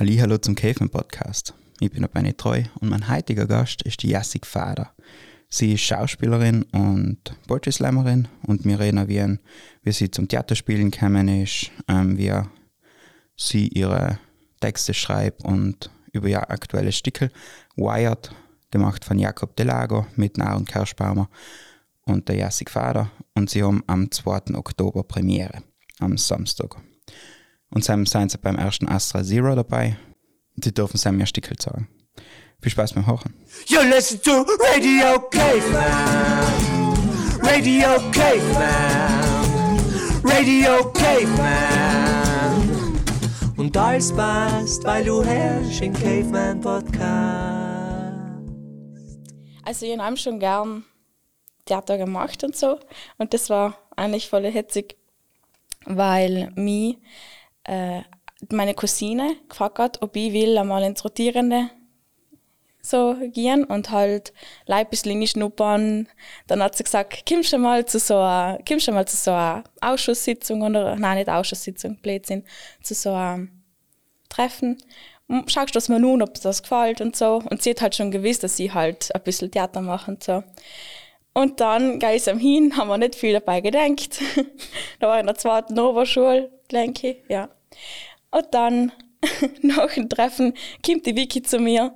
Hallo zum Käfen Podcast. Ich bin der Benny Treu und mein heutiger Gast ist die Jessik Fader. Sie ist Schauspielerin und Poetry Slammerin und wir reden wie, ein, wie sie zum Theaterspielen gekommen ist, ähm, wie sie ihre Texte schreibt und über ihr aktuelles Stickel Wired, gemacht von Jakob Delago mit Nahrung Kerschbaumer und der Jessik Fader und sie haben am 2. Oktober Premiere, am Samstag. Und dann sind sie beim ersten Astra Zero dabei. Sie dürfen sie mir Stickel sagen. Viel Spaß beim Hören. You listen to Radio Caveman. Radio Caveman. Radio Caveman. Und alles passt, weil du herrschst im Caveman Podcast. Also ich habe schon gern Theater gemacht und so. Und das war eigentlich voll hitzig, weil mich äh, meine Cousine gefragt hat, ob ich will einmal ins Rotierende so gehen und halt ein bisschen schnuppern. Dann hat sie gesagt, kommst du mal zu so einer, du mal zu so einer Ausschusssitzung oder, nein, nicht Ausschusssitzung, Blödsinn, zu so einem Treffen. Schaust du das mal nun, ob das gefällt und so. Und sie hat halt schon gewusst, dass sie halt ein bisschen Theater mache und so. Und dann gehe ich am hin, haben wir nicht viel dabei gedacht. da war ich in der zweiten Oberschule, denke ich, ja. Und dann, nach dem Treffen, kommt die Vicky zu mir,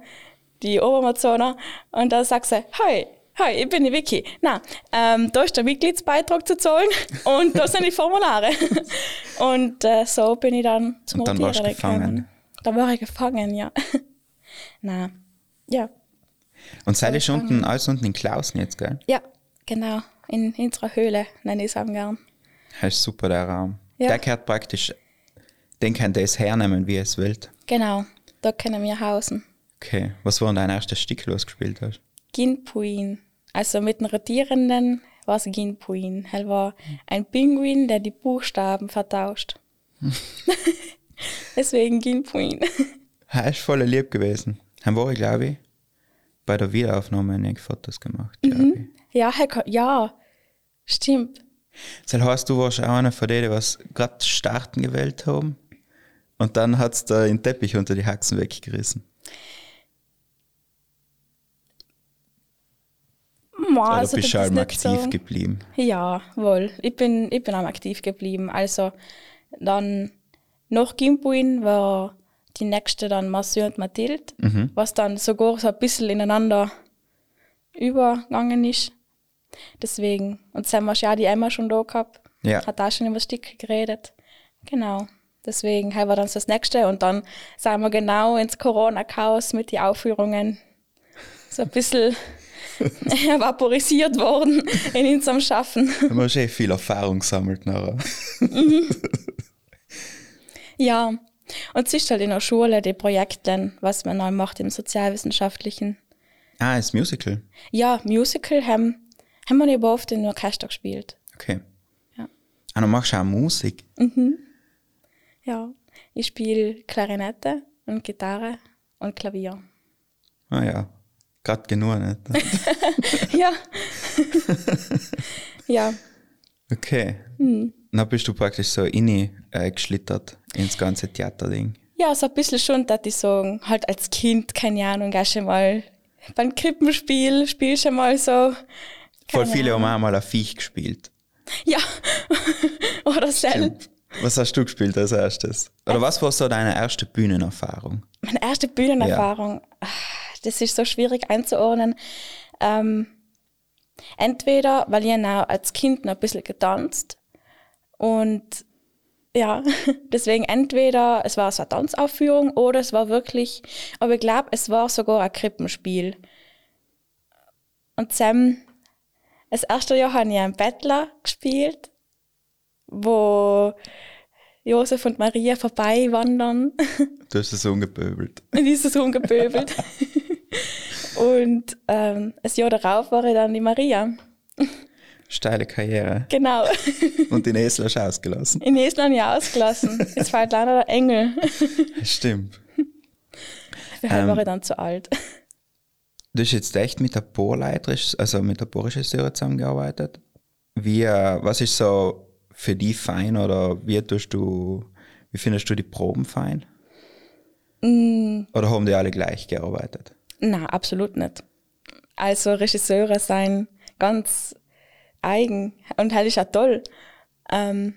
die Obermazona, und da sagt sie, hi, hi, ich bin die Vicky. Na, ähm, da ist der Mitgliedsbeitrag zu zahlen und da sind die Formulare. und äh, so bin ich dann zum Und dann warst du gefangen. Da war ich gefangen, ja. Na, ja. Und seid ihr schon unten, alles unten in Klausen jetzt, gell? Ja, genau. In, in unserer Höhle nenne ich es am gern. Das ist super, der Raum. Ja. Der gehört praktisch, den kann das hernehmen, wie es will. Genau, da können wir hausen. Okay, was war denn dein erstes Stück, das du gespielt hast? Ginpuin. Also mit einem Rotierenden war es Ginpuin. Er war ein Pinguin, der die Buchstaben vertauscht. Deswegen Ginpuin. Er ist voll lieb gewesen. Dann war ich, glaube ich, bei der Wiederaufnahme einige Fotos gemacht, Mhm. Ja, Herr ja, stimmt. Das heißt, du warst auch einer von denen, die was gerade starten gewählt haben. Und dann hat es da den Teppich unter die Haxen weggerissen. Ma, Oder also bist du das allem aktiv so- geblieben? Ja, wohl. Ich bin, ich bin am aktiv geblieben. Also dann nach Gimpuin war die nächste dann Marcel und Mathilde, was dann sogar so ein bisschen ineinander übergegangen ist. Deswegen. Und dann war ja die Emma schon da gehabt. Ja. Hat auch schon über Stick geredet. Genau. Deswegen halt war dann das nächste. Und dann sind wir genau ins Corona-Chaos mit den Aufführungen so ein bisschen vaporisiert worden in unserem Schaffen. Du hast eh viel Erfahrung gesammelt nachher. Ja, und es ist halt in der Schule die Projekte, was man dann macht im sozialwissenschaftlichen. Ah, das Musical. Ja, Musical haben, haben wir nicht oft in Orchester gespielt. Okay. Ja. Ah, dann machst du auch Musik. Ja, ich spiele Klarinette und Gitarre und Klavier. Ah ja, gerade genug, nicht? Ja. ja, Okay. Hm. Dann bist du praktisch so inni äh, geschlittert ins ganze Theaterding. ja, so ein bisschen schon, dass ich sagen, halt als Kind, keine Ahnung, gehst schon mal beim Krippenspiel, spielst schon mal so. Voll viele haben Ahnung. auch mal ein Viech gespielt. Ja. Oder selbst. Was hast du gespielt als erstes? Oder was war so deine erste Bühnenerfahrung? Meine erste Bühnenerfahrung, ah, das ist so schwierig einzuordnen. Ähm, entweder, weil ich auch als Kind noch ein bisschen getanzt und ja, deswegen entweder es war so eine Tanzaufführung oder es war wirklich, aber ich glaube, es war sogar ein Krippenspiel. Und Sam, das erste Jahr habe ich einen Bettler gespielt, wo Josef und Maria vorbei wandern. Du hast es ungepöbelt. in dieses rumgepöbelt. Und ähm, ein Jahr darauf war ich dann die Maria. Steile Karriere. Genau. Und den Esel hast du ausgelassen. In Estland ja ausgelassen. Jetzt fällt leider der Engel. Stimmt. Für Ähm. war ich dann zu alt. Du hast jetzt echt mit der Bohrleiterin, also mit der Bohrregisseurin zusammengearbeitet. Wie, äh, was ist so für die fein oder wie tust du, wie findest du die Proben fein? Oder haben die alle gleich gearbeitet? Na, absolut nicht. Also Regisseure sein ganz eigen und das ist auch toll. Ähm,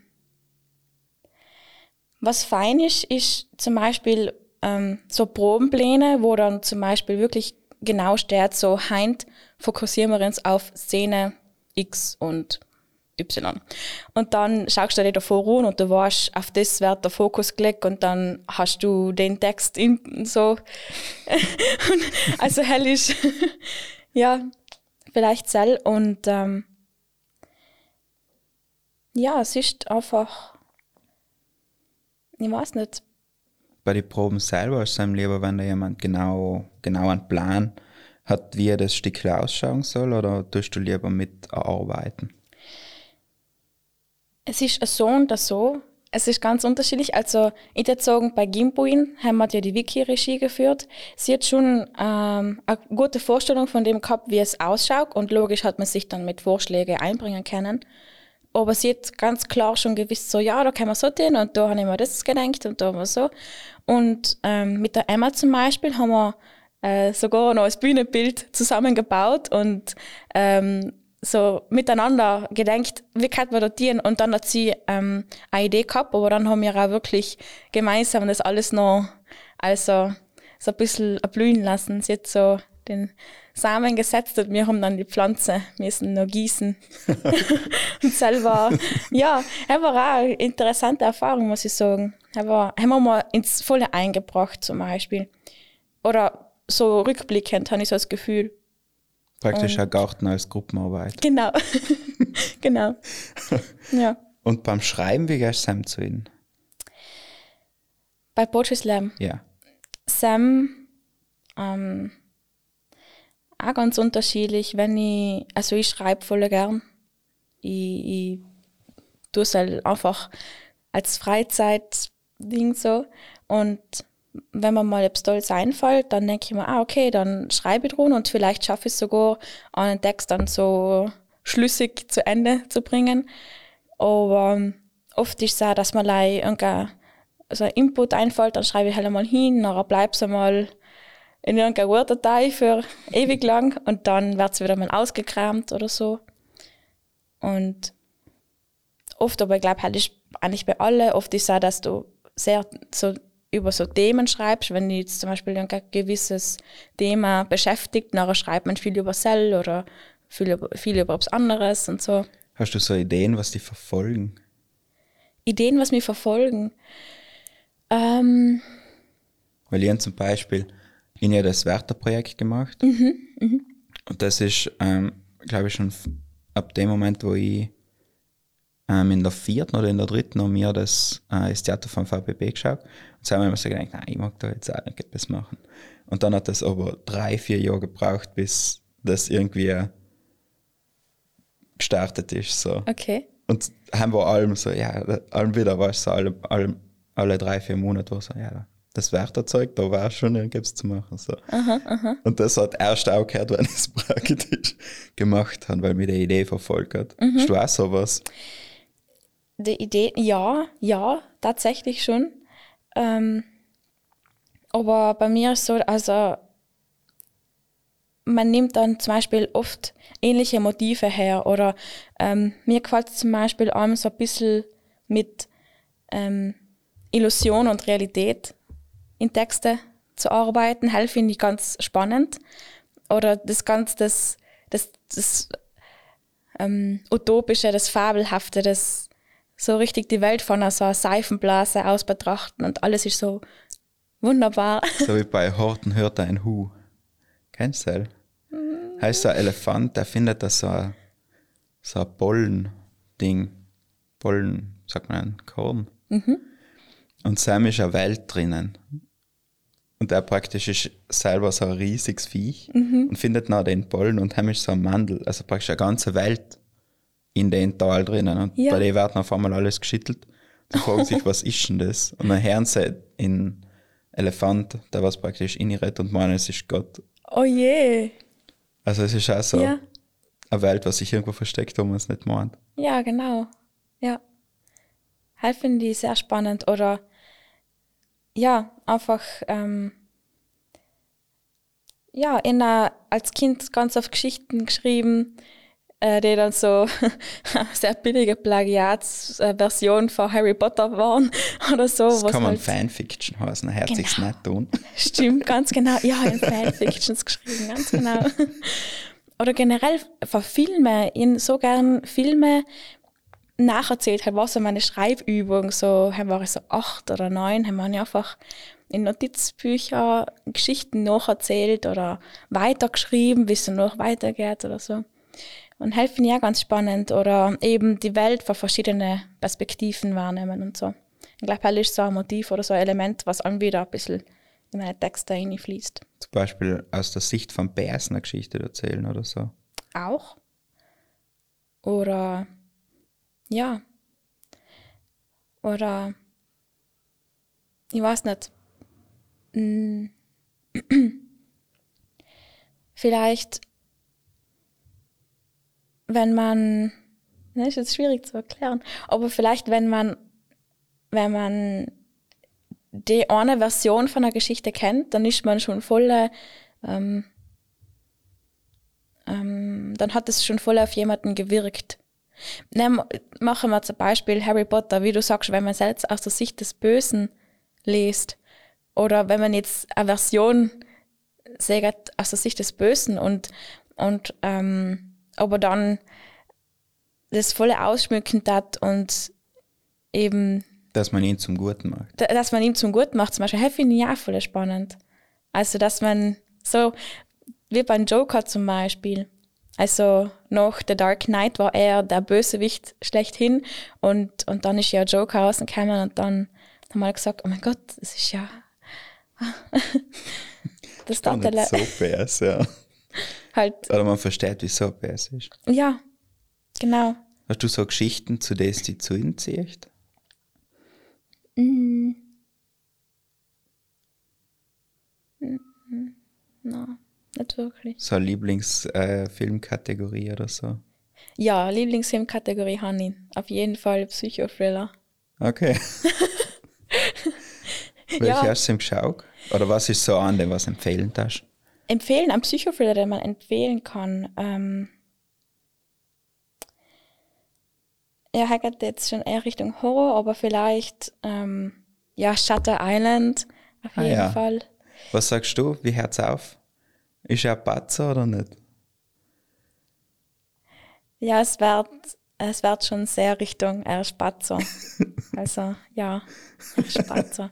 was fein ist, ist zum Beispiel ähm, so Probenpläne, wo dann zum Beispiel wirklich genau steht, so heint fokussieren wir uns auf Szene X und Y. Und dann schaust du dir davor an und du weißt, auf das wird der Fokus gelegt und dann hast du den Text in, so. also hell ist, ja, vielleicht Zell und ähm, ja, es ist einfach, ich weiß nicht. Bei den Proben selber ist es einem lieber, wenn da jemand genau, genau einen Plan hat, wie das Stück ausschauen soll, oder tust du lieber mit arbeiten? Es ist so und so. Es ist ganz unterschiedlich. Also, ich würde sagen, bei Gimbuin haben wir ja die Wiki-Regie geführt. Sie hat schon ähm, eine gute Vorstellung von dem gehabt, wie es ausschaut. Und logisch hat man sich dann mit Vorschlägen einbringen können. Aber sie hat ganz klar schon gewusst, so, ja, da können wir so tun und da habe ich mir das gedacht und da war so. Und ähm, mit der Emma zum Beispiel haben wir äh, sogar noch ein Bühnenbild zusammengebaut und ähm, so miteinander gedenkt, wie kann man dotieren und dann hat sie ähm, eine Idee gehabt, aber dann haben wir auch wirklich gemeinsam das alles noch also so ein bisschen erblühen lassen. Sie hat so den Samen gesetzt und wir haben dann die Pflanze müssen noch gießen. und selber, ja, es war auch eine interessante Erfahrung, muss ich sagen. Aber haben wir mal ins Volle eingebracht zum Beispiel. Oder so rückblickend habe ich so das Gefühl, Praktisch ein Garten als Gruppenarbeit. Genau. genau. ja. Und beim Schreiben, wie gehst du zu ihnen? Bei Poetry Slam? Ja. Sam, ähm, auch ganz unterschiedlich. Wenn ich, also ich schreibe voll gern. Ich, ich tue es halt einfach als Freizeitding so. Und wenn mir mal etwas Tolles einfällt, dann denke ich mir, ah, okay, dann schreibe ich drunter und vielleicht schaffe ich es sogar, einen Text dann so schlüssig zu Ende zu bringen. Aber ähm, oft ist es auch, dass man irgendein so ein Input einfällt, dann schreibe ich halt einmal hin, dann bleibt es einmal in irgendeiner Word-Datei für ewig lang und dann wird es wieder mal ausgekramt oder so. Und oft, aber ich glaube, halt ist eigentlich bei allen, oft ist es auch, dass du sehr so über so Themen schreibst, wenn du jetzt zum Beispiel ein gewisses Thema beschäftigt, nachher schreibt man viel über Cell oder viel über, viel über was anderes und so. Hast du so Ideen, was die verfolgen? Ideen, was mich verfolgen? Ähm, Weil ich zum Beispiel in ja das Werther-Projekt gemacht. Mhm, mh. Und das ist, ähm, glaube ich, schon ab dem Moment, wo ich ähm, in der vierten oder in der dritten haben wir das, äh, das Theater vom VBB geschaut. Und so haben wir immer so gedacht, nein, ich mag da jetzt auch nicht etwas machen. Und dann hat das aber drei, vier Jahre gebraucht, bis das irgendwie gestartet ist. So. Okay. Und haben wir allem so, ja, allem wieder war es so, alle, alle, alle drei, vier Monate war so, ja, das Wertherzeug, da war schon irgendwas zu machen. So. Aha, aha. Und das hat erst auch gehört, wenn ich es praktisch gemacht habe, weil mir die Idee verfolgt hat. Mhm. Hast du auch sowas? Die Idee, ja, ja, tatsächlich schon. Ähm, aber bei mir ist so, also man nimmt dann zum Beispiel oft ähnliche Motive her oder ähm, mir gefällt zum Beispiel auch so ein bisschen mit ähm, Illusion und Realität in Texte zu arbeiten. Halt finde ich ganz spannend. Oder das ganz das, das, das ähm, Utopische, das Fabelhafte, das so richtig die Welt von so einer Seifenblase aus betrachten und alles ist so wunderbar. So wie bei Horten hört ein Hu. Kennst du das? Heißt so ein Elefant, der findet da so ein, so ein Pollen-Ding. Pollen, sagt man, ein Korn. Mhm. Und Sam ist eine Welt drinnen. Und er praktisch ist selber so ein riesiges Viech mhm. und findet nach den Pollen und heim ist so ein Mandel. Also praktisch eine ganze Welt in den Tal drinnen. Und ja. bei denen wird auf einmal alles geschüttelt. Die fragen sich, was ist denn das? Und dann hören sie in Elefant, der was praktisch inirret und meinen, es ist Gott. Oh je. Also es ist auch so ja. eine Welt, was sich irgendwo versteckt, wo man es nicht meint. Ja, genau. Ja. Halt finde ich sehr spannend. Oder ja, einfach ähm, ja, in einer, als Kind ganz oft Geschichten geschrieben, äh, die dann so sehr billige Plagiatsversion von Harry Potter waren oder so. Das was kann man halt- Fanfiction heißen, hört sich's Genau. nicht tun. Stimmt, ganz genau. Ja, in Fanfictions geschrieben, ganz genau. Oder generell von Filmen, in so gern Filme nacherzählt hat, was so meine Schreibübung, so haben wir so acht oder neun, haben wir einfach in Notizbücher Geschichten nacherzählt oder weitergeschrieben, wie es noch weitergeht oder so. Und helfen ja ganz spannend oder eben die Welt von verschiedenen Perspektiven wahrnehmen und so. Ich glaube, das ist so ein Motiv oder so ein Element, was dann wieder ein bisschen in meine Texte reinfließt. Zum Beispiel aus der Sicht von Bärs eine Geschichte erzählen oder so. Auch. Oder ja. Oder ich weiß nicht. Mm. Vielleicht, wenn man, ne, ist jetzt schwierig zu erklären, aber vielleicht, wenn man, wenn man die eine Version von einer Geschichte kennt, dann ist man schon voll, ähm, ähm, dann hat es schon voll auf jemanden gewirkt. Nehm, machen wir zum Beispiel Harry Potter, wie du sagst, wenn man selbst aus der Sicht des Bösen liest oder wenn man jetzt eine Version sagt aus der Sicht des Bösen und, und ähm, aber dann das volle ausschmücken hat und eben Dass man ihn zum Guten macht. da- dass man ihm zum Guten macht, zum Beispiel, das finde ich auch voll spannend. Also, dass man so, wie beim Joker zum Beispiel, also nach The Dark Knight war er der Bösewicht schlechthin und, und dann ist ja Joker rausgekommen und dann haben wir gesagt, oh mein Gott, das ist ja das Dattel nicht so Bärs, ja. Halt, Oder man versteht, wieso Bärs ist. ja, genau. Hast du so Geschichten, zu denen du zu ihnen ziehst? Nein, nicht wirklich. So eine Lieblingsfilmkategorie oder so? Ja, Lieblingsfilmkategorie habe ich auf jeden Fall Psychothriller. Okay. Welche Ja. hast du ihm geschaut? Oder was ist so an dem, was empfehlen darfst? Empfehlen, ein Psychothriller, den man empfehlen kann. Ähm, ja, er geht jetzt schon eher Richtung Horror, aber vielleicht ähm, ja Shutter Island auf Ah, jeden ja. Fall. Was sagst du? Wie hört's auf? Ist er Patzer oder nicht? Ja, es wird es wird schon sehr Richtung er Spatzer. also ja, er Spatzer.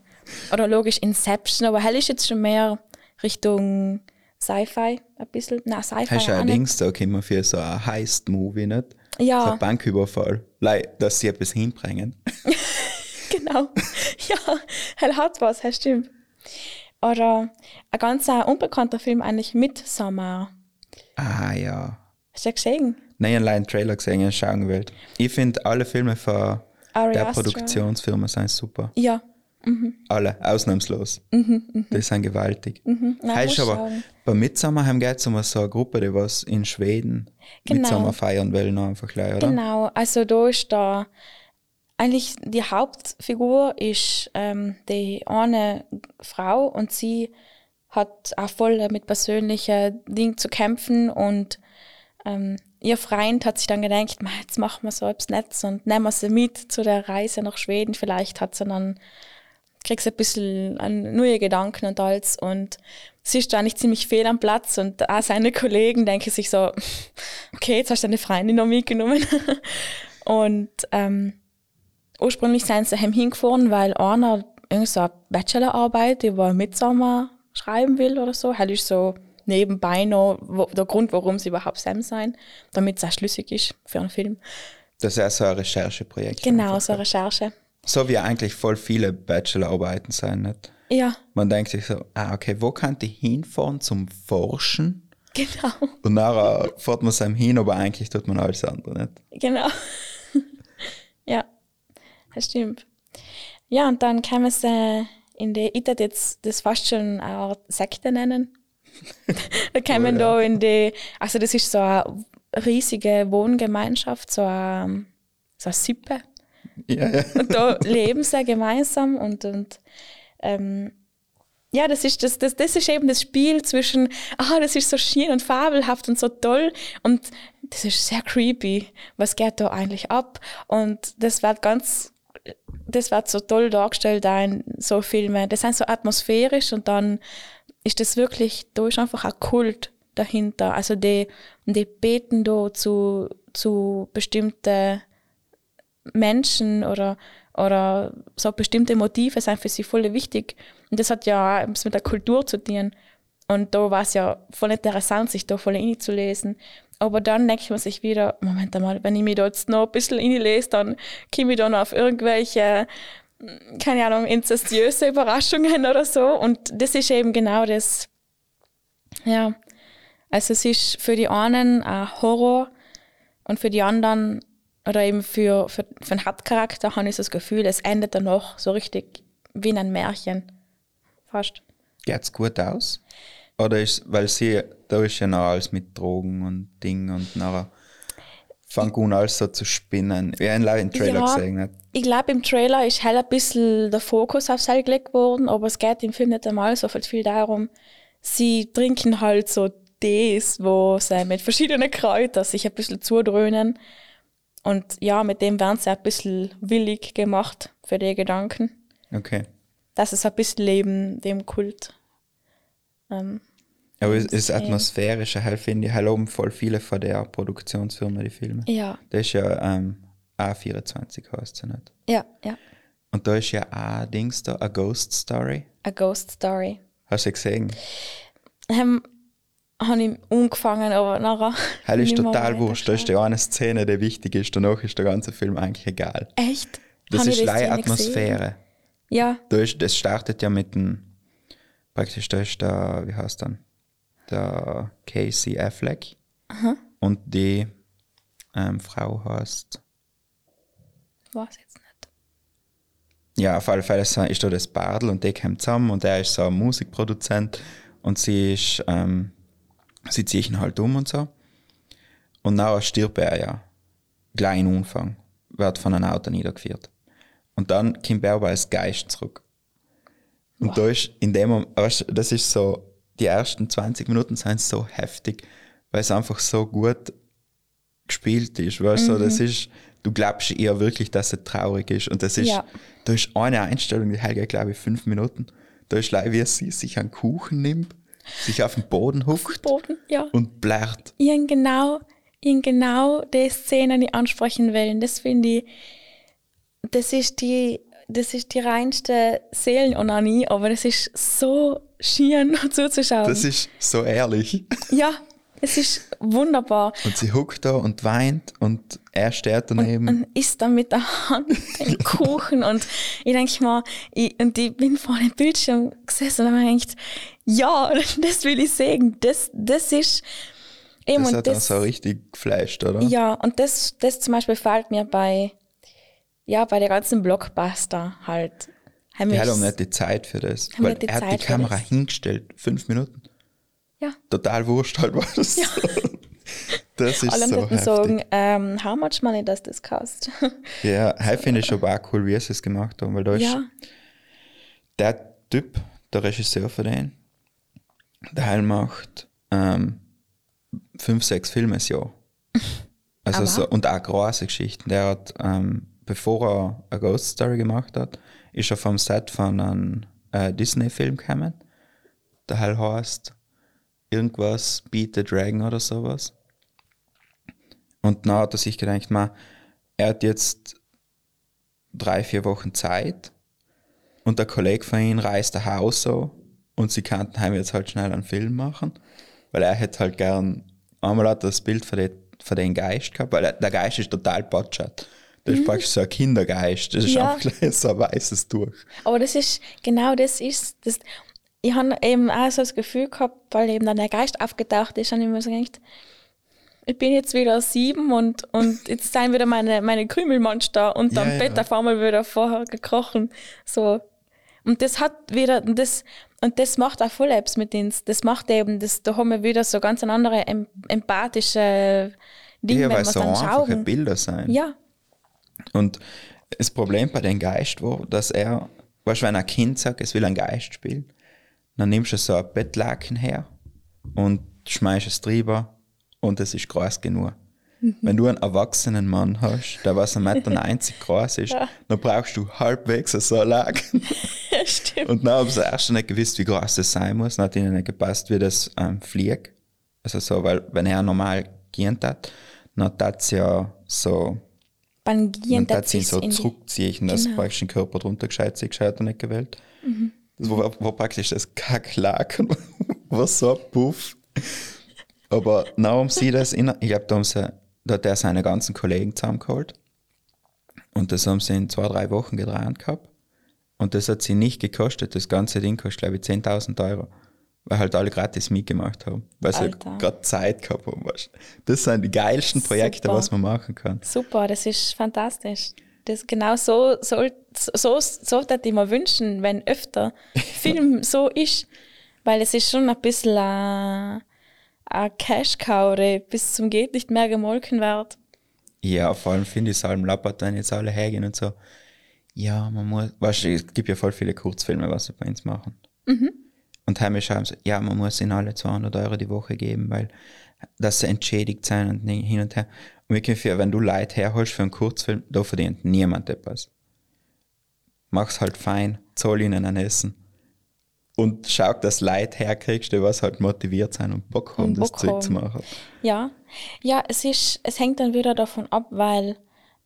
Oder logisch Inception, aber hell ist jetzt schon mehr Richtung Sci-Fi ein bisschen. Na, Sci-Fi Hast du auch ein nicht. Dings da kommen für so ein Heist-Movie, nicht? So Ja. ein Banküberfall. Lei, dass sie etwas hinbringen. Genau. Ja, er hat was, das stimmt. Oder ein ganz unbekannter Film eigentlich Midsommar. Ah ja. Hast du den gesehen? Nein, habe einen Trailer gesehen, ich schauen will. Ich finde alle Filme von Ari der. Produktionsfirma sind super. Ja. Alle, ausnahmslos. Die sind gewaltig. Mhm. Nein, Heißt aber, schauen. bei Midsommer haben wir um so eine Gruppe, die was in Schweden Genau. Midsommer feiern will, noch einfach gleich, oder? Genau, also da ist da eigentlich die Hauptfigur ist ähm, die eine Frau und sie hat auch voll mit persönlichen Dingen zu kämpfen und ähm, ihr Freund hat sich dann gedacht, "Ma, jetzt machen wir so etwas Nettes und nehmen wir sie mit zu der Reise nach Schweden. Vielleicht hat sie dann, kriegt sie ein bisschen an neue Gedanken und alles und sie ist da nicht ziemlich fehl am Platz und auch seine Kollegen denken sich so, okay, jetzt hast du deine Freundin noch mitgenommen. und ähm, ursprünglich sind sie hingefahren, weil einer irgend so eine Bachelorarbeit über Midsommer schreiben will oder so. Das ist so nebenbei noch wo, der Grund, warum sie überhaupt Sam sein, damit es auch schlüssig ist für einen Film. Das ist auch so ein Rechercheprojekt. Genau, so eine Recherche. So wie eigentlich voll viele Bachelorarbeiten sein, nicht? Ja, Man denkt sich so, ah, okay, wo kann ich hinfahren zum Forschen? genau, Und nachher fährt man seinem hin, aber eigentlich tut man alles andere nicht. genau. ja, das stimmt. Ja, und dann kann man sie in der, ich jetzt das fast schon eine Art Sekte nennen. da kann man Oh ja. da in die, also das ist so eine riesige Wohngemeinschaft, so eine, so eine Sippe. Ja, ja. Und da leben sie gemeinsam und, und ähm, ja, das ist, das, das, das ist eben das Spiel zwischen, ah, das ist so schön und fabelhaft und so toll und das ist sehr creepy. Was geht da eigentlich ab? Und das wird ganz, das wird so toll dargestellt da in so Filmen. Das sind so atmosphärisch und dann ist das wirklich, da ist einfach ein Kult dahinter. Also die, die beten da zu, zu bestimmten Menschen oder, oder so bestimmte Motive sind für sie voll wichtig. Und das hat ja auch mit der Kultur zu tun. Und da war es ja voll interessant, sich da voll reinzulesen. Aber dann denkt man sich wieder, Moment mal, wenn ich mich da jetzt noch ein bisschen reinlese, dann komme ich dann auf irgendwelche, keine Ahnung, inzestiöse Überraschungen oder so. Und das ist eben genau das, ja. Also es ist für die einen ein Horror und für die anderen oder eben für, für, für den Hauptcharakter habe ich das Gefühl, es endet dann noch so richtig wie in ein Märchen. Fast. Geht's gut aus? Oder ist, weil sie, da ist ja noch alles mit Drogen und Ding und nachher fängt an alles so zu spinnen. Wie ein Leute im Trailer Ja. gesehen hat. Ich glaube, im Trailer ist halt ein bisschen der Fokus auf sie gelegt worden, aber es geht im Film nicht einmal so viel darum. Sie trinken halt so Tees, wo sie mit verschiedenen Kräutern sich ein bisschen zudröhnen. Und ja, mit dem werden sie ein bisschen willig gemacht für die Gedanken. Okay. Das ist ein bisschen Leben dem Kult. Ähm, Aber es ist sehen. atmosphärisch, halt finde ich, halt oben voll viele von der Produktionsfirma, die Filme. ja, Das ist ja ähm, A24 heißt sie nicht. ja, ja. Und da ist ja auch Dings da, a Ghost Story. A Ghost Story. Hast du gesehen? Ähm, habe ich angefangen, aber nachher. Halt ist total wurscht. Da ist die eine Szene, die wichtig ist. Danach ist der ganze Film eigentlich egal. Echt? Das Habe ist leider gesehen? Atmosphäre. Ja, Da ist, das startet ja mit dem, praktisch, da ist der, wie heißt dann, der Casey Affleck. Und die ähm, Frau heißt, weiß jetzt nicht. ja, auf alle Fälle ist da das Bardel und die kommen zusammen und er ist so ein Musikproduzent und sie ist, ähm, sie ziehen halt um und so. Und nachher stirbt er ja. Gleich im Anfang. Wird von einem Auto niedergeführt. Und dann kommt er aber als Geist zurück. Und da ist in dem Moment, das ist so, die ersten 20 Minuten sind so heftig, weil es einfach so gut gespielt ist. Weißt du, so, das ist, du glaubst eher wirklich, dass es traurig ist. Und das ist, Ja. da ist eine Einstellung, die hält, glaube ich, fünf Minuten. Da ist leider, wie sie sich einen Kuchen nimmt, sich auf den Boden huckt Boden, ja. und blärt. Ihren genau, ihren genau die Szene, die ansprechen will. Das finde ich, das ist die, das ist die reinste Seelenonanie, aber das ist so schön zuzuschauen. Das ist so ehrlich. ja, es ist wunderbar. Und sie huckt da und weint und er steht daneben. und isst dann mit der Hand den Kuchen und ich denke mal, ich, und ich bin vor dem Bildschirm gesessen und habe mir gedacht, ja, das will ich sehen, das, das ist eben das und hat dann das, so richtig geflasht, oder? ja, und das, das zum Beispiel fällt mir bei, ja, bei der ganzen Blockbuster halt. Haben Die haben nicht die Zeit für das. Weil er hat die Zeit Kamera hingestellt, fünf Minuten. Ja, Total wurscht halt war das. Das ist alle so heftig. sagen, ähm, how much money does this cost? Ja, heute finde ich aber auch cool, wie sie es gemacht haben, weil da ist ja, der Typ, der Regisseur von denen, der macht ähm, fünf, sechs Filme im Jahr. Also Aber- so, und auch große Geschichten. Der hat, ähm, bevor er eine Ghost Story gemacht hat, ist er vom Set von einem äh, Disney-Film gekommen. Der heißt irgendwas Beat the Dragon oder sowas. Und dann hat er sich gedacht, man, er hat jetzt drei, vier Wochen Zeit und der Kollege von ihm reist nach Hause so und sie kannten heim jetzt halt schnell einen Film machen, weil er hätte halt gern, einmal hat er das Bild von, den, von den Geist gehabt, weil der, Geist ist total patschert. Das ist praktisch so ein Kindergeist, das ist Ja. einfach gleich so ein weißes Tuch. Aber das ist, genau das ist, das, ich habe eben auch so das Gefühl gehabt, weil eben dann der Geist aufgetaucht ist, und ich mir so gedacht, ich bin jetzt wieder sieben und, und jetzt sind wieder meine, meine Krümelmonster und am Ja, Bett ja. auf einmal wieder vorher gekrochen. So. Und das hat wieder, und das, und das macht auch voll etwas mit uns. Das macht eben, das, da haben wir wieder so ganz eine andere em, empathische Dinge, Ja, wenn wir so dann einfache schauen. Bilder sein. Ja, Und das Problem bei dem Geist war, dass er, weißt du, wenn ein Kind sagt, es will einen Geist spielen, Dann nimmst du so ein Bettlaken her und schmeißt es drüber und es ist groß genug. Wenn du einen erwachsenen Mann hast, der was 1,90 Meter groß ist, dann brauchst du halbwegs so ein Laken. Stimmt. Und dann haben sie erst nicht gewusst, wie groß das sein muss. Dann hat ihnen nicht gepasst, wie das ähm, fliegt. Also so, weil wenn er normal gehen hat, dann hat es ja so, Beim dann sie ihn so zurückziehen, dass Genau. praktisch den Körper drunter gescheit sich gescheit und nicht gewählt. Das war, war praktisch das Kacklaken, war so Puff. Aber dann haben sie das, in, ich glaube, da haben sie, da hat er seine ganzen Kollegen zusammengeholt. Und das haben sie in zwei, drei Wochen gedreht gehabt. Und das hat sie nicht gekostet. Das ganze Ding kostet, glaube ich, 10.000 Euro. Weil halt alle gratis mitgemacht haben. Weil sie gerade Zeit gehabt haben. Das sind die geilsten Projekte, Super. was man machen kann. Super, das ist fantastisch. Das genau so soll so so würde ich mir wünschen, wenn öfter Film so ist, weil es ist schon ein bisschen ein, ein Cash Cow, der bis zum geht nicht mehr gemolken wird. Ja, vor allem finde ich es allem lappert, wenn jetzt alle hergehen und so. Ja, man muss, weißt du, es gibt ja voll viele Kurzfilme, was sie bei uns machen. Und heim schreiben sie, ja, man muss ihnen alle 200 Euro die Woche geben, weil dass sie entschädigt sein und hin und her. Für, wenn du Leute herholst für einen Kurzfilm, da verdient niemand etwas. Mach's halt fein, zahl ihnen ein Essen. Und schau, dass Leute herkriegst, die was halt motiviert sein und Bock haben, Und das Bock Zeug haben. zu machen. Ja, ja, es ist, es hängt dann wieder davon ab, weil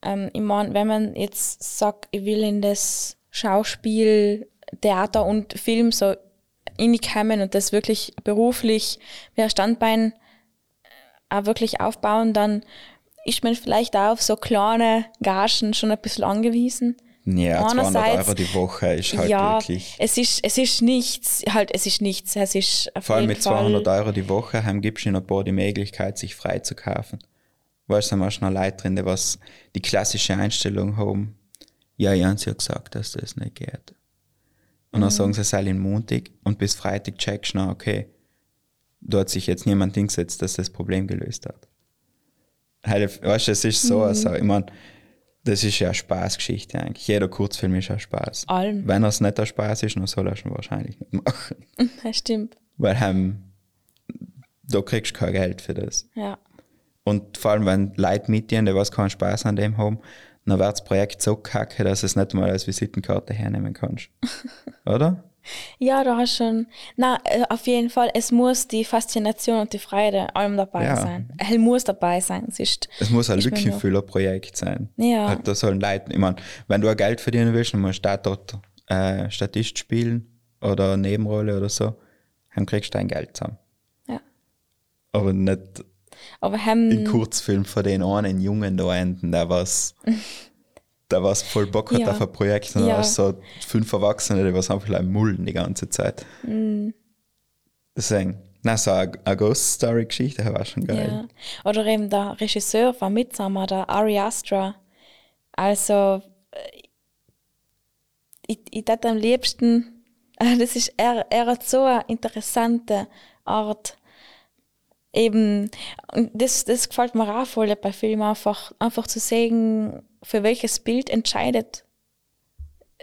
ähm, ich mein, wenn man jetzt sagt, ich will in das Schauspiel, Theater und Film so reinkommen und das wirklich beruflich wie ein Standbein äh, auch wirklich aufbauen, dann ist man vielleicht auch auf so kleine Gagen schon ein bisschen angewiesen. Ja, 200 Einerseits- Euro die Woche ist halt ja, wirklich. es ist, es ist nichts, halt, es ist nichts, es ist Vor allem mit Fall, 200 Euro die Woche haben gibst du ihnen ein paar die Möglichkeit, sich frei zu kaufen. Weißt du, da hast du noch Leute drin, die was die klassische Einstellung haben. Ja, ich haben sie ja gesagt, dass das nicht geht. Und Mhm. dann sagen sie es in Montag und bis Freitag checkst du noch, okay, da hat sich jetzt niemand hingesetzt, dass das Problem gelöst hat. Halt, weißt du, es ist Mhm. so, also, ich meine, das ist ja eine Spaßgeschichte eigentlich. Jeder Kurzfilm ist ein Spaß. Allem. Wenn es nicht ein Spaß ist, dann soll er schon wahrscheinlich nicht machen. Ja, stimmt, Weil ähm, da kriegst du kein Geld für das. ja. Und vor allem, wenn Leute mit dir, die was keinen Spaß an dem haben, dann wird das Projekt so kacke, dass du es nicht mal als Visitenkarte hernehmen kannst. Oder? Ja, du hast schon. Na, äh, auf jeden Fall, es muss die Faszination und die Freude allem dabei Ja. sein. Es muss dabei sein. Es ist, Es muss ein Lückenfüllerprojekt sein. Ja. Halt, da sollen Leute, ich meine, wenn du ein Geld verdienen willst, dann musst du da dort äh, Statist spielen oder Nebenrolle oder so, dann kriegst du dein Geld zusammen. ja. Aber nicht Aber haben, in Kurzfilm von den einen Jungen da enden, der was, der was voll Bock hat Ja. auf ein Projekt und Ja. hast so fünf Erwachsene, die was einfach like mullen die ganze Zeit. Mm. Deswegen, na, so eine, eine Ghost Story Geschichte war schon geil. ja. Oder eben der Regisseur von Midsommar, der Ari Astra. Also, äh, ich, ich dachte am liebsten, das ist, er, er hat so eine interessante Art, eben, und das, das gefällt mir auch voll bei Filmen, einfach, einfach zu sehen, für welches Bild entscheidet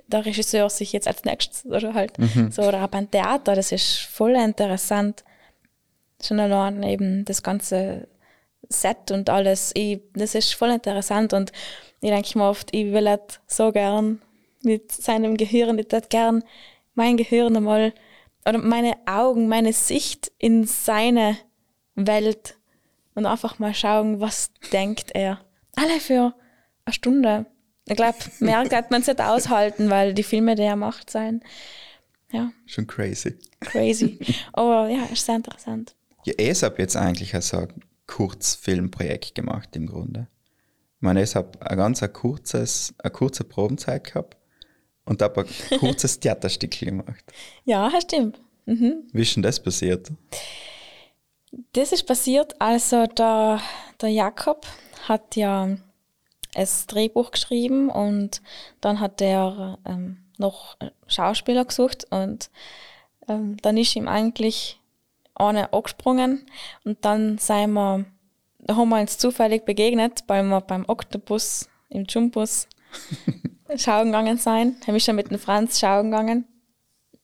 der Regisseur sich jetzt als nächstes oder halt so oder auch beim Theater, das ist voll interessant. Schon allein eben das ganze Set und alles, ich, das ist voll interessant und ich denke mir oft, ich will halt so gern mit seinem Gehirn, ich würde gern mein Gehirn einmal oder meine Augen, meine Sicht in seine Welt und einfach mal schauen, was denkt er. Alle für eine Stunde. Ich glaube, mehr kann man es nicht aushalten, weil die Filme, die er macht, sein. Ja, Schon crazy. crazy. Aber ja, ist sehr interessant. Ja, ich habe jetzt eigentlich so ein Kurzfilmprojekt gemacht im Grunde. Ich meine, ich habe ein ganz ein kurzes, eine kurze Probenzeit gehabt und habe ein kurzes Theaterstück gemacht. Ja, stimmt. Wie ist denn das passiert? Das ist passiert, also der, der Jakob hat ja das Drehbuch geschrieben und dann hat er ähm, noch Schauspieler gesucht und ähm, dann ist ihm eigentlich einer angesprungen und dann sind wir, da haben wir uns zufällig begegnet, weil wir beim Oktopus im Jumbus schauen gegangen sein. Haben wir schon mit dem Franz schauen gegangen.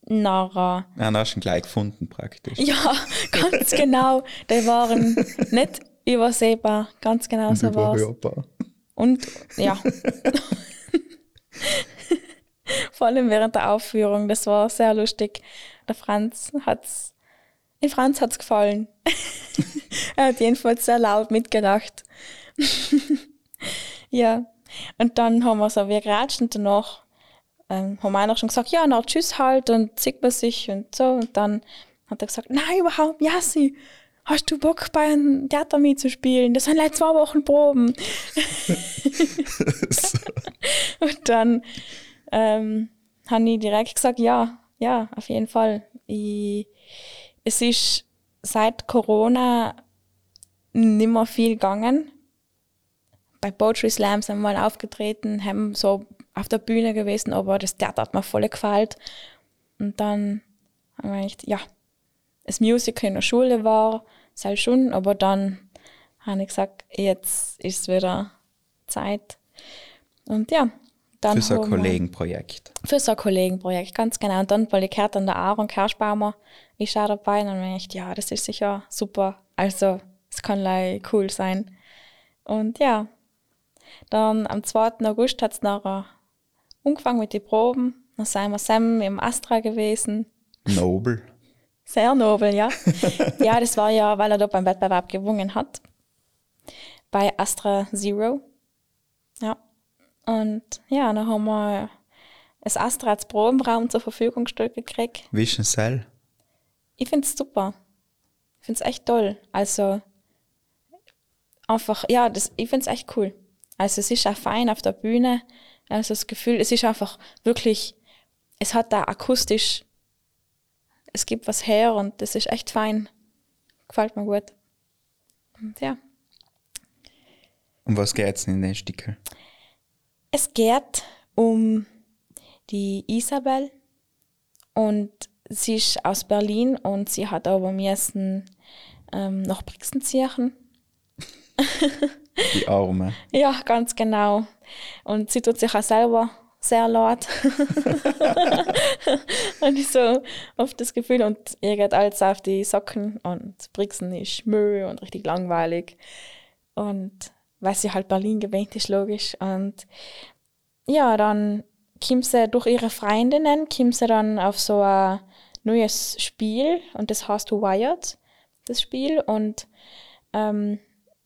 nachher Ja, dann hast du ihn gleich gefunden praktisch. Ja, ganz genau. Die waren nicht übersehbar. Ganz genau so war es. Und ja. Vor allem während der Aufführung. Das war sehr lustig. Der Franz hat's. Den Franz hat's gefallen. er hat jedenfalls sehr laut mitgedacht. ja. Und dann haben wir so wie geratscht und danach ähm, haben wir einer schon gesagt, ja, na tschüss halt und sieht man sich und so. Und dann hat er gesagt, nein, überhaupt, Jassi, hast du Bock bei einem Theater mitzuspielen? Das sind leider zwei Wochen Proben. und dann ähm, habe ich direkt gesagt, ja, ja, auf jeden Fall. Ich, es ist seit Corona nicht mehr viel gegangen. Bei Poetry Slams sind wir mal aufgetreten, haben so auf der Bühne gewesen, aber das Theater hat mir voll gefallen. Und dann haben wir gedacht, ja, das Musical in der Schule war, sei schon, aber dann habe ich gesagt, jetzt ist wieder Zeit. Und ja, dann Für so ein Kollegenprojekt. für so ein Kollegenprojekt, ganz genau. Und dann, weil ich gehört dann der Aaron Kerschbaumer ist auch dabei. Und dann habe ich ja, das ist sicher super. Also, es kann gleich cool sein. Und ja, dann am 2. August hat es nachher angefangen mit den Proben. Dann sind wir zusammen im Astra gewesen. Nobel. Sehr nobel, ja. ja, das war ja, weil er da beim Wettbewerb gewonnen hat. Bei Astra Zero. Ja. Und ja, dann haben wir das Astra als Probenraum zur Verfügung gestellt gekriegt. Vision Cell. Ich finde es super. Ich finde es echt toll. Also einfach, ja, das, ich finde es echt cool. Also es ist auch fein auf der Bühne. Also das Gefühl, es ist einfach wirklich, es hat da akustisch, es gibt was her und das ist echt fein. Gefällt mir gut. Und ja. Um was geht's denn in den Stickel? Es geht um die Isabel und sie ist aus Berlin und sie hat aber müssen ähm, nach Brixen ziehen. Die Arme. Ja, ganz genau. Und sie tut sich auch selber sehr laut. und ich so oft das Gefühl, und ihr geht alles auf die Socken und Brixen ist Müll und richtig langweilig. Und weil sie halt Berlin gewöhnt ist, logisch. Und ja, dann kommt sie durch ihre Freundinnen, kommt sie dann auf so ein neues Spiel und das heißt Wired, das Spiel. Und ähm,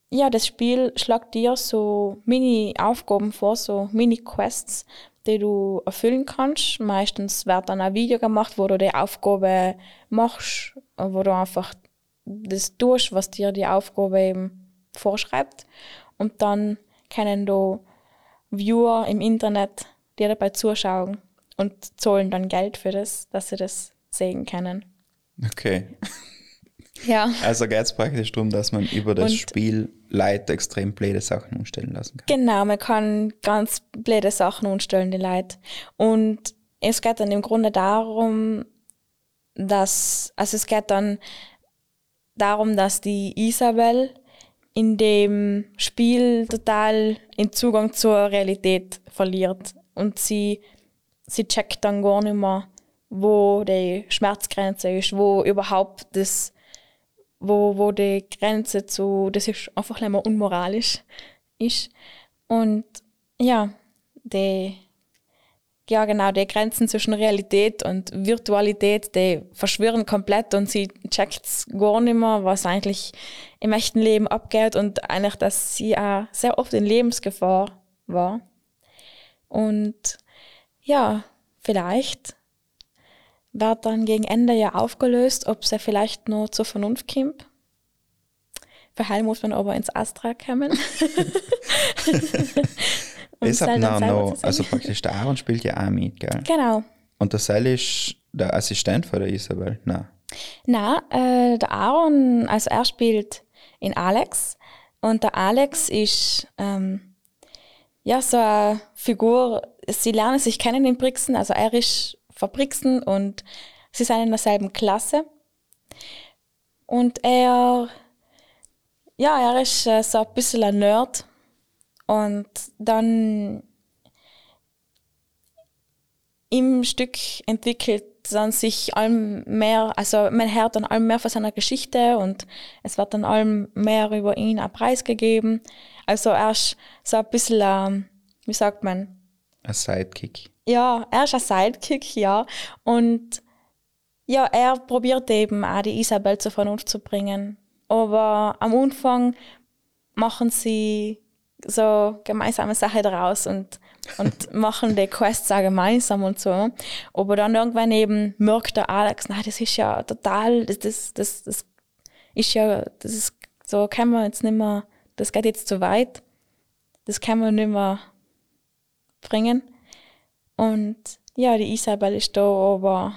ja, das Spiel schlägt dir so Mini-Aufgaben vor, so Mini-Quests, die du erfüllen kannst. Meistens wird dann ein Video gemacht, wo du die Aufgabe machst, wo du einfach das tust, was dir die Aufgabe eben vorschreibt. Und dann können du Viewer im Internet dir dabei zuschauen und zahlen dann Geld für das, dass sie das sehen können. Okay. Ja. Also geht es praktisch darum, dass man über das Und- Spiel Leute extrem blöde Sachen umstellen lassen kann. Genau, man kann ganz blöde Sachen umstellen, die Leute. Und es geht dann im Grunde darum, dass, also es geht dann darum, dass die Isabel in dem Spiel total den Zugang zur Realität verliert. Und sie, sie checkt dann gar nicht mehr, wo die Schmerzgrenze ist, wo überhaupt das wo, wo die Grenze zu, das ist einfach mehr unmoralisch ist. Und ja, die, ja genau, die Grenzen zwischen Realität und Virtualität, die verschwirren komplett und sie checkt gar nicht mehr, was eigentlich im echten Leben abgeht und eigentlich, dass sie auch sehr oft in Lebensgefahr war. Und ja, vielleicht wird dann gegen Ende ja aufgelöst, ob sie vielleicht nur zur Vernunft kommt. Für Heil muss man aber ins Astra kommen. Seil dann noch, noch, also praktisch der Aaron spielt ja auch mit, gell? Genau. Und der Seil ist der Assistent von der Isabel? Nein. Na, äh, der Aaron, also er spielt in Alex und der Alex ist ähm, ja so eine Figur, sie lernen sich kennen in Brixen, also er ist Brixen und sie sind in derselben Klasse. Und er, ja, er ist äh, so ein bisschen ein Nerd und dann im Stück entwickelt dann sich allem mehr, also man hört dann allem mehr von seiner Geschichte und es wird dann allem mehr über ihn auch preisgegeben. Also er ist so ein bisschen, wie sagt man, Ein Sidekick. Ja, er ist ein Sidekick, ja. Und ja, er probiert eben auch die Isabel zur Vernunft zu bringen. Aber am Anfang machen sie so gemeinsame Sachen daraus und, und machen die Quests auch gemeinsam und so. Aber dann irgendwann eben merkt der Alex, nein, das ist ja total, das, das, das, das ist ja, das ist, so kann man jetzt nicht mehr, das geht jetzt zu weit. Das kann man nicht mehr bringen. Und ja, die Isabel ist da aber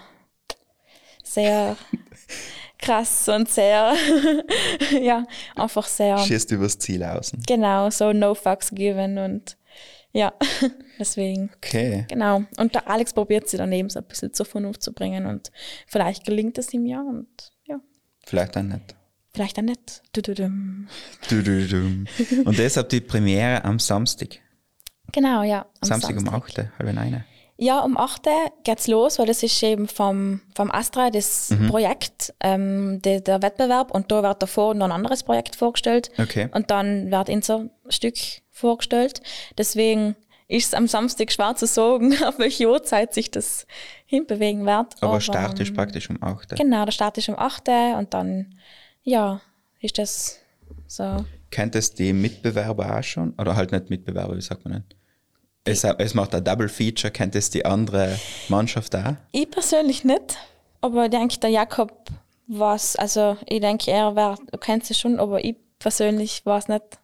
sehr krass und sehr, ja, einfach sehr, Schießt übers Ziel außen. genau, so no fucks given und ja, deswegen, Okay. genau. Und der Alex probiert sie dann eben so ein bisschen zur Vernunft zu bringen und vielleicht gelingt es ihm ja und ja, Vielleicht auch nicht. vielleicht auch nicht. Du-du-dum. Du, du, du. Und deshalb die Premiere am Samstag. Genau, ja. am Samstag, um 8, halb eine. Ja, um 8 Uhr geht's los, weil das ist eben vom, vom Astra das Projekt, ähm, der, der Wettbewerb und da wird davor noch ein anderes Projekt vorgestellt Okay. und dann wird unser Stück vorgestellt. Deswegen ist es am Samstag schwer zu sagen, auf welche Uhrzeit sich das hinbewegen wird. Aber Start ist ähm, praktisch um 8. Genau, der Start ist um 8 Uhr und dann, ja, ist das so. Kennt es die Mitbewerber auch schon? Oder halt nicht Mitbewerber, wie sagt man denn? Es, es macht ein Double Feature, kennt es die andere Mannschaft auch? Ich persönlich nicht, aber ich denke, der Jakob was, also ich denke, er wär, du kennst sie schon, aber ich persönlich weiß nicht,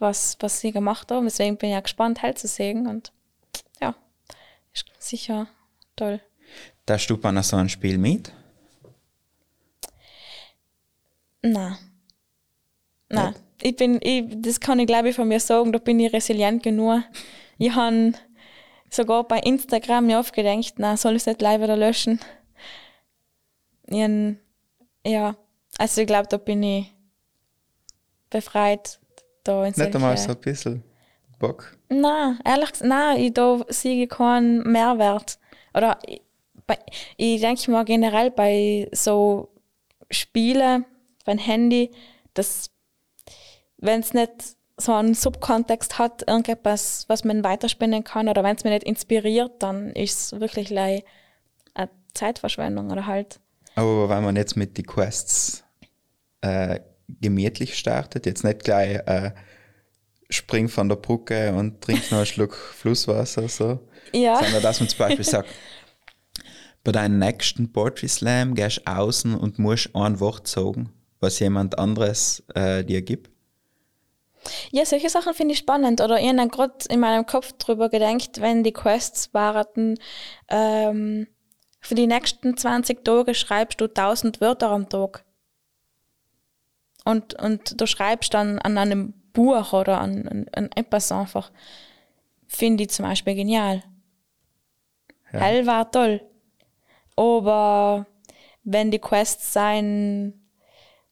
was, was sie gemacht haben. Deswegen bin ich ja gespannt, halt zu sehen und ja, ist sicher toll. Da stut man so ein Spiel mit. Nein. Nein. Ich bin, ich, das kann ich glaube ich von mir sagen, da bin ich resilient genug. Ich habe sogar bei Instagram mir oft gedacht, na, soll ich es nicht gleich wieder löschen? Ich hab, ja, also ich glaube, da bin ich befreit. Da in Nicht einmal so ein bisschen Bock. Nein, ehrlich gesagt, nein, ich da sehe ich keinen Mehrwert. Oder ich, bei, ich denke mal generell bei so Spielen, beim Handy, dass wenn es nicht so einen Subkontext hat, irgendetwas, was man weiterspinnen kann, oder wenn es mich nicht inspiriert, dann ist es wirklich eine Zeitverschwendung oder halt. Aber wenn man jetzt mit den Quests äh, gemütlich startet, jetzt nicht gleich äh, spring von der Brücke und trink noch einen Schluck Flusswasser, so, Ja. sondern dass man zum Beispiel sagt, bei deinem nächsten Poetry Slam gehst du außen und musst ein Wort sagen, was jemand anderes äh, dir gibt. Ja, solche Sachen finde ich spannend. Oder ich habe gerade in meinem Kopf drüber gedacht, wenn die Quests waren, ähm, für die nächsten 20 Tage schreibst du 1000 Wörter am Tag. Und, und du schreibst dann an einem Buch oder an, an, an etwas einfach. Finde ich zum Beispiel genial. Hell war toll. Aber wenn die Quests sein,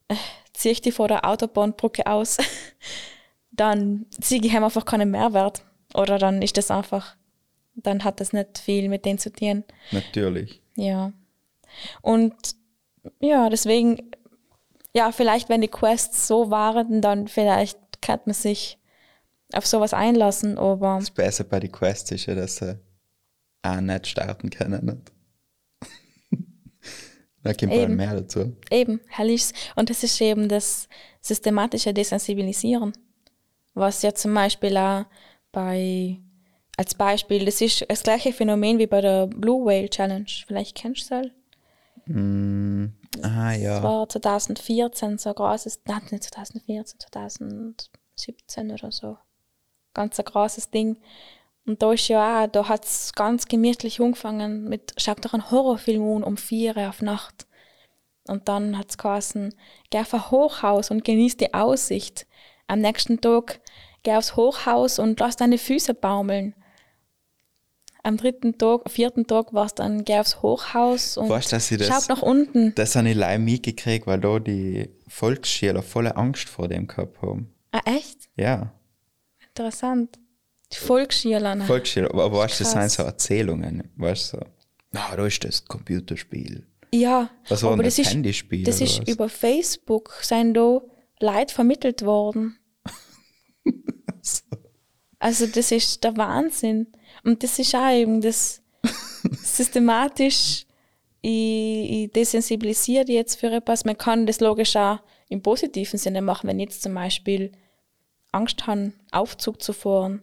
äh, zieh ich die vor der Autobahnbrücke aus, dann ziehe ich einfach keinen Mehrwert. Oder dann ist das einfach, dann hat das nicht viel mit denen zu tun. Natürlich. Ja. Und ja, deswegen, ja, vielleicht, wenn die Quests so waren, dann vielleicht kann man sich auf sowas einlassen, aber Das Beste bei den Quests ist ja, dass sie auch nicht starten können. Nicht? da kommt Eben. mehr dazu. eben, herrlich. Und das ist eben das systematische Desensibilisieren. Was ja zum Beispiel auch bei, als Beispiel, das ist das gleiche Phänomen wie bei der Blue Whale Challenge. Vielleicht kennst du das? Ah Das ja. war 2014 so ein großes, nein, nicht 2014, 2017 oder so. Ganz ein großes Ding. Und da ist ja auch, da hat es ganz gemütlich angefangen mit, schau doch einen Horrorfilm an um vier Uhr auf Nacht. Und dann hat es geheißen, geh auf ein Hochhaus und genieß die Aussicht. Am nächsten Tag geh aufs Hochhaus und lass deine Füße baumeln. Am dritten Tag, vierten Tag war es dann, geh aufs Hochhaus und Weißt dass ich das- schaut nach unten. Das habe ich leider mitgekriegt, weil da die Volksschüler volle Angst vor dem gehabt haben. Ah, echt? Ja, Interessant. Die Volksschüler. Volksschüler. Aber, weißt du, das sind so Erzählungen. Weißt du, so. Na, da ist das Computerspiel. Ja, Was war aber das das ist, Handyspiel das ist was? über Facebook sind da Leute vermittelt worden. Also das ist der Wahnsinn. Und das ist auch eben das systematisch, ich, ich desensibilisiere jetzt für etwas. Man kann das logisch auch im positiven Sinne machen, wenn ich jetzt zum Beispiel Angst haben, Aufzug zu fahren,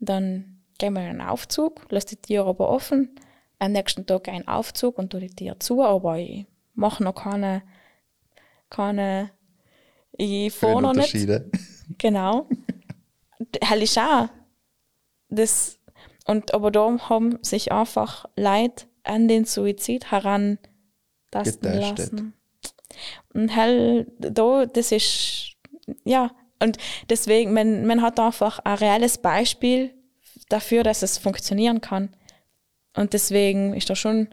dann gehen wir in einen Aufzug, lass die Tür aber offen, am nächsten Tag ein Aufzug und tu die Tür zu, aber ich mache noch keine, keine, ich fahre noch nicht. Genau. Hell ist auch. Das, und, aber da haben sich einfach Leute an den Suizid heran lassen. Und hell, da, das ist, ja, und deswegen, man, man hat einfach ein reales Beispiel dafür, dass es funktionieren kann. Und deswegen ist da schon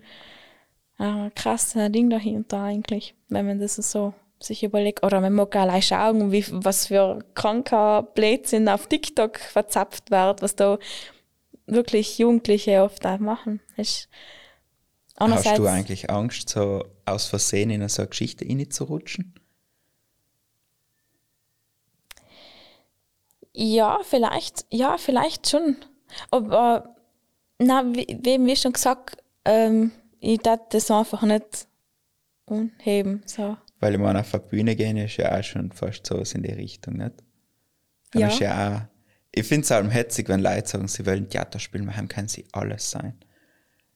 ein krasses Ding dahinter eigentlich, wenn man das so sich überlegt. Oder man mag allein schauen, wie, was für kranker Blödsinn auf TikTok verzapft wird, was da wirklich Jugendliche oft auch machen. Ist Hast du eigentlich Angst, so aus Versehen in so eine Geschichte reinzurutschen? Ja, vielleicht, ja, vielleicht schon. Aber, na, wie, wie, wie schon gesagt, ähm, ich darf das einfach nicht unheben, so. Weil ich meine, auf eine Bühne gehen ist ja auch schon fast sowas in die Richtung, nicht? Dann Ja. Ist ja auch, ich finde es auch hetzig, wenn Leute sagen, sie wollen Theaterspiel machen, können sie alles sein.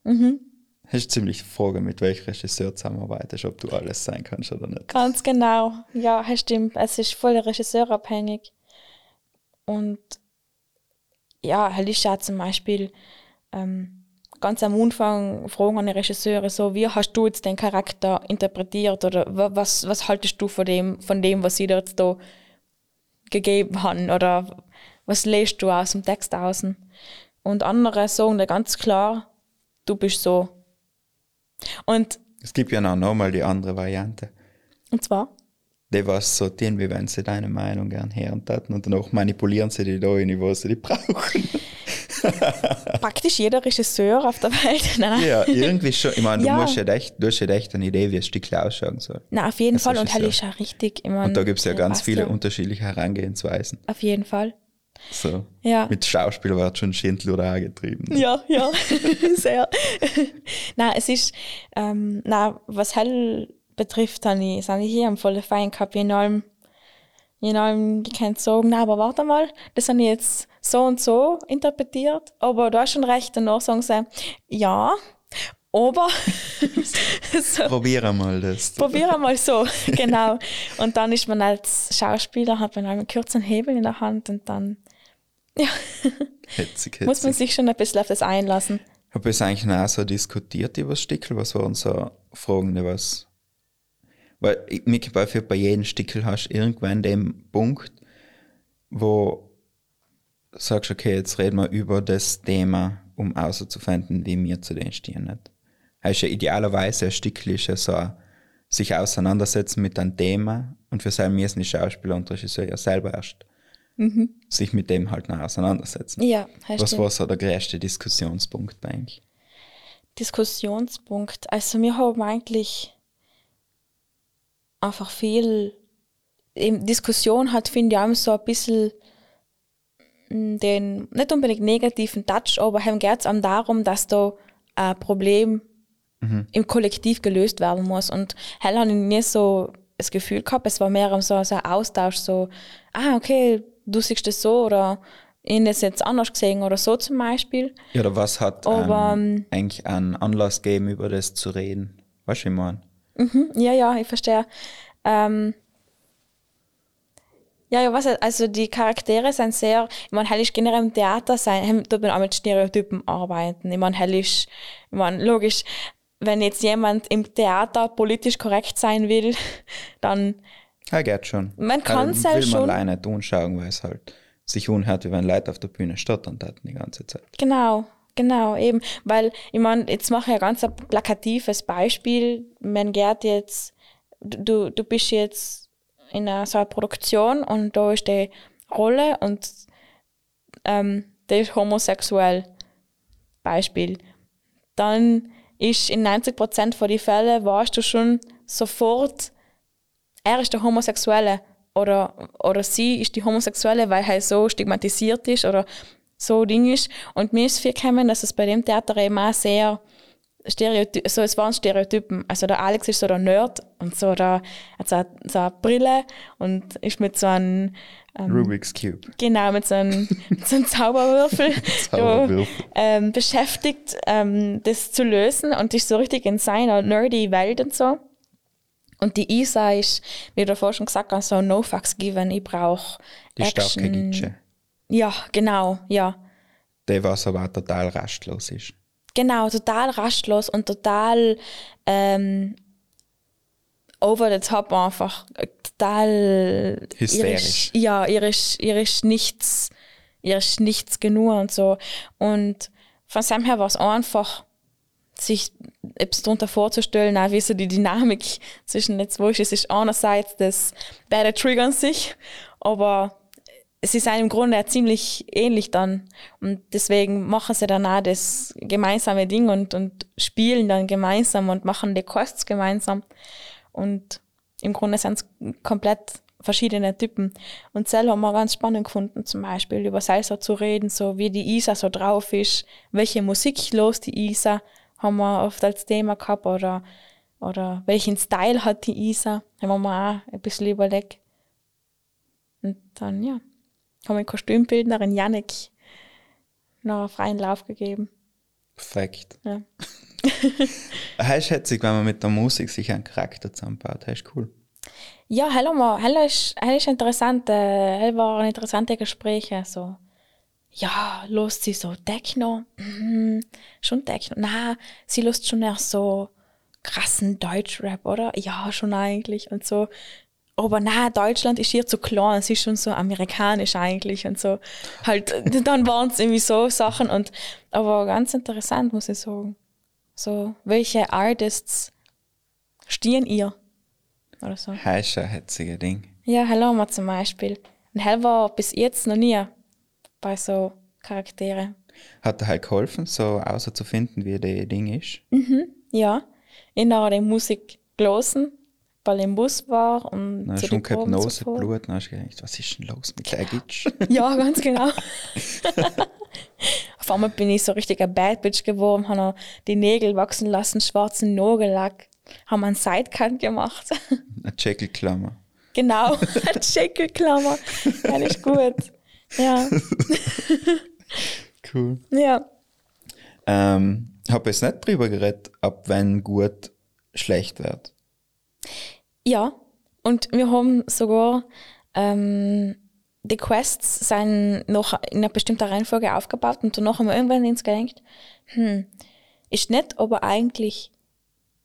Mhm. Das ist ziemlich die Frage, mit welchem Regisseur zusammenarbeitest, ob du alles sein kannst oder nicht. Ganz genau. Ja, das stimmt. Es ist voll regisseurabhängig. Und ja, halt ist ja zum Beispiel ähm, ganz am Anfang fragen an die Regisseure so, wie hast du jetzt den Charakter interpretiert oder wa- was, was haltest du von dem, von dem, was sie dir jetzt da gegeben haben oder was lässt du aus dem Text außen? Und andere sagen da ganz klar, du bist so. Und, Es gibt ja noch nochmal die andere Variante. und zwar? Die was so tun, wie wenn sie deine Meinung gern hören taten und danach manipulieren sie die da in, wo sie die brauchen. praktisch jeder Regisseur auf der Welt. Nein, nein. ja, irgendwie schon. Ich meine, du Ja. musst ja echt, du hast ja echt eine Idee, wie ein Stück ausschauen soll. Na, auf jeden Als Fall. Und halt ist auch richtig. Ich mein, Und da gibt es ja ganz viele ja. unterschiedliche Herangehensweisen. Auf jeden Fall. So. Ja. Mit Schauspiel wird schon Schindler oder angetrieben. Ja, ja, sehr. na, es ist, ähm, na, was Hell betrifft, habe ich, habe ich hier am vollen Fein gehabt, in allem, in allem gekannt sagen, na, aber warte mal, das ich jetzt so und so interpretiert, aber du hast schon recht, danach sagen sie, ja, aber, so, Probier mal das. probier mal so, genau. Und dann ist man als Schauspieler, hat man einen kurzen Hebel in der Hand und dann Hetzig, hetzig. muss man sich schon ein bisschen auf das einlassen. Habe ich eigentlich noch so diskutiert über das Stickel? Was waren so Fragen, die was. Weil ich- mir bei, jedem Stickel hast du irgendwann den Punkt, wo sagst, okay, jetzt reden wir über das Thema, um auszufinden, wie wir zu denen stehen. Nicht? Heißt ja idealerweise ein ist ja so sich auseinandersetzen mit einem Thema und für sein müssen die Schauspieler und Regisseur ja selber erst sich mit dem halt noch auseinandersetzen. Ja, heißt Was war so der größte Diskussionspunkt bei euch? Diskussionspunkt. Also wir haben eigentlich einfach viel Diskussion hat, finde ich, auch so ein bisschen den, nicht unbedingt negativen Touch, aber hem geht es darum, dass da ein Problem im Kollektiv gelöst werden muss. Und hell habe ich nie so das Gefühl gehabt, es war mehr so, so ein Austausch, so, ah, okay, du siehst das so oder ich das jetzt anders gesehen oder so zum Beispiel. Ja, oder was hat Aber, ähm, eigentlich einen Anlass gegeben, über das zu reden? Weißt du, wie ich meine? Ja, ja, ich verstehe. Ähm, ja, ja, was, also die Charaktere sind sehr, ich meine, hell ist generell im Theater sein, tut man auch mit Stereotypen arbeiten. Ich meine, hell ist, ich meine, logisch, wenn jetzt jemand im Theater politisch korrekt sein will, dann, Ja, geht schon. Man kann's ja ja will schon. man alleine nicht anschauen, weil es halt sich unhört, wie wenn Leute auf der Bühne stottern taten die ganze Zeit. genau, genau, eben, weil, ich meine, jetzt mache ich ein ganz plakatives Beispiel, wenn Gerd jetzt, du, du bist jetzt in einer, so einer Produktion und da ist die Rolle und ähm, der ist homosexuell, Beispiel. Dann ist in 90% von den Fällen, weißt du schon sofort, er ist der Homosexuelle oder, oder sie ist die Homosexuelle, weil er so stigmatisiert ist oder so Ding ist. Und mir ist viel gekommen, dass es bei dem Theater eben auch sehr Stereotyp, so, es waren Stereotypen. Also der Alex ist so der Nerd und so der, hat so eine, so eine Brille und ist mit so einem ähm, Rubik's Cube. Genau, mit so einem, mit so einem Zauberwürfel, Zauberwürfel. So, ähm, beschäftigt, ähm, das zu lösen und ist so richtig in seiner nerdy Welt und so. Und die Isa ist, wie du davor schon gesagt hast, so no fucks given. Ich brauche Die starke Gitsche. Ja, genau, ja. Der, was aber auch total rastlos ist. Genau, total rastlos und total ähm, over the top einfach. Total Hysterisch. Ihr ist, ja, ihr ist nichts, ihr ist nichts genug und so. Und von seinem her war es einfach, sich etwas darunter vorzustellen, auch wie so die Dynamik zwischen den zwei ist. Es ist einerseits das beide triggern sich, aber es ist einem im Grunde ja ziemlich ähnlich dann. Und deswegen machen sie dann auch das gemeinsame Ding und, und spielen dann gemeinsam und machen die Quests gemeinsam. Und im Grunde sind es komplett verschiedene Typen. Und Cell haben wir ganz spannend gefunden, zum Beispiel über Salsa zu reden, so wie die Isa so drauf ist, welche Musik los die Isa, haben wir oft als Thema gehabt, oder, oder welchen Style hat die Isa, haben wir auch ein bisschen überlegt. Und dann, ja, haben wir Kostümbildnerin Janik noch einen freien Lauf gegeben. Perfekt. Ja. Ist hetzig, wenn man mit der Musik sich einen Charakter zusammenbaut. Ist cool. Ja, hallo mal, hallo ist, hallo ist interessant, äh, waren interessante Gespräche, so. Ja, lust sie so Techno, mhm, schon Techno, na, sie lust schon eher so krassen Deutschrap, oder? Ja, schon eigentlich und so. Aber na, Deutschland ist hier zu klein, sie ist schon so amerikanisch eigentlich und so. Halt, dann waren es irgendwie so Sachen und, aber ganz interessant, muss ich sagen. So, welche Artists stehen ihr? Oder so. Ein hetziger Ding. Ja, haben wir zum Beispiel. Und Hell war bis jetzt noch nie bei so Charaktere. Hat er halt geholfen, so außer zu finden, wie der Ding ist? Ja, ich habe die Musik gelesen, weil ich im Bus war und Dann hast du Proben Nose. Blut, dann hast du gedacht, was ist denn los mit der Gitsch? Ja, ganz genau. Auf einmal bin ich so richtig ein Bad Bitch geworden, habe noch die Nägel wachsen lassen, schwarzen Nagellack, haben einen Sidecut gemacht. Eine Jackelklammer. genau, eine das ist gut. Ja, Cool. ja. Ähm, habe jetzt nicht drüber geredet, ab wenn gut schlecht wird. Ja, und wir haben sogar ähm, die Quests sind noch in einer bestimmten Reihenfolge aufgebaut und danach haben wir irgendwann ins gedacht, hm, ist nicht aber eigentlich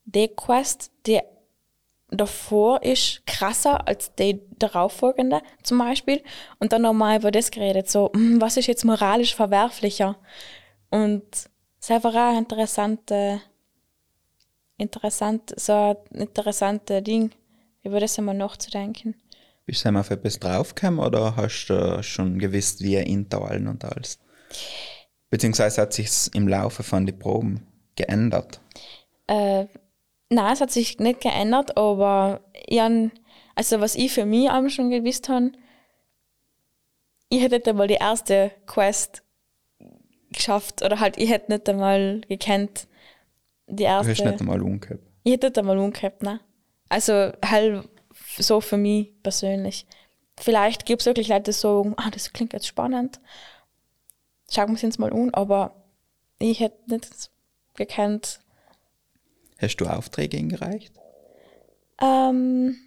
die Quest, die davor ist, krasser als die darauffolgende zum Beispiel. Und dann nochmal über das geredet, so, hm, was ist jetzt moralisch verwerflicher? Und es ist einfach auch interessante, interessant, so ein interessantes Ding, über das einmal nachzudenken. Bist du einmal auf etwas draufgekommen oder hast du schon gewusst, wie intalen und alles? Beziehungsweise hat sich im Laufe von den Proben geändert? Äh, nein, es hat sich nicht geändert, aber ich also was ich für mich auch schon gewusst habe, ich hätte nicht einmal die erste Quest geschafft oder halt ich hätte nicht einmal gekannt die Du erste. hast nicht einmal umgehabt. Ich hätte nicht einmal umgehabt, ne? Also halt so für mich persönlich. Vielleicht gibt es wirklich Leute, die sagen, ah, das klingt jetzt spannend. Schauen wir es uns mal an, aber ich hätte nicht gekannt. Hast du Aufträge eingereicht? Ähm,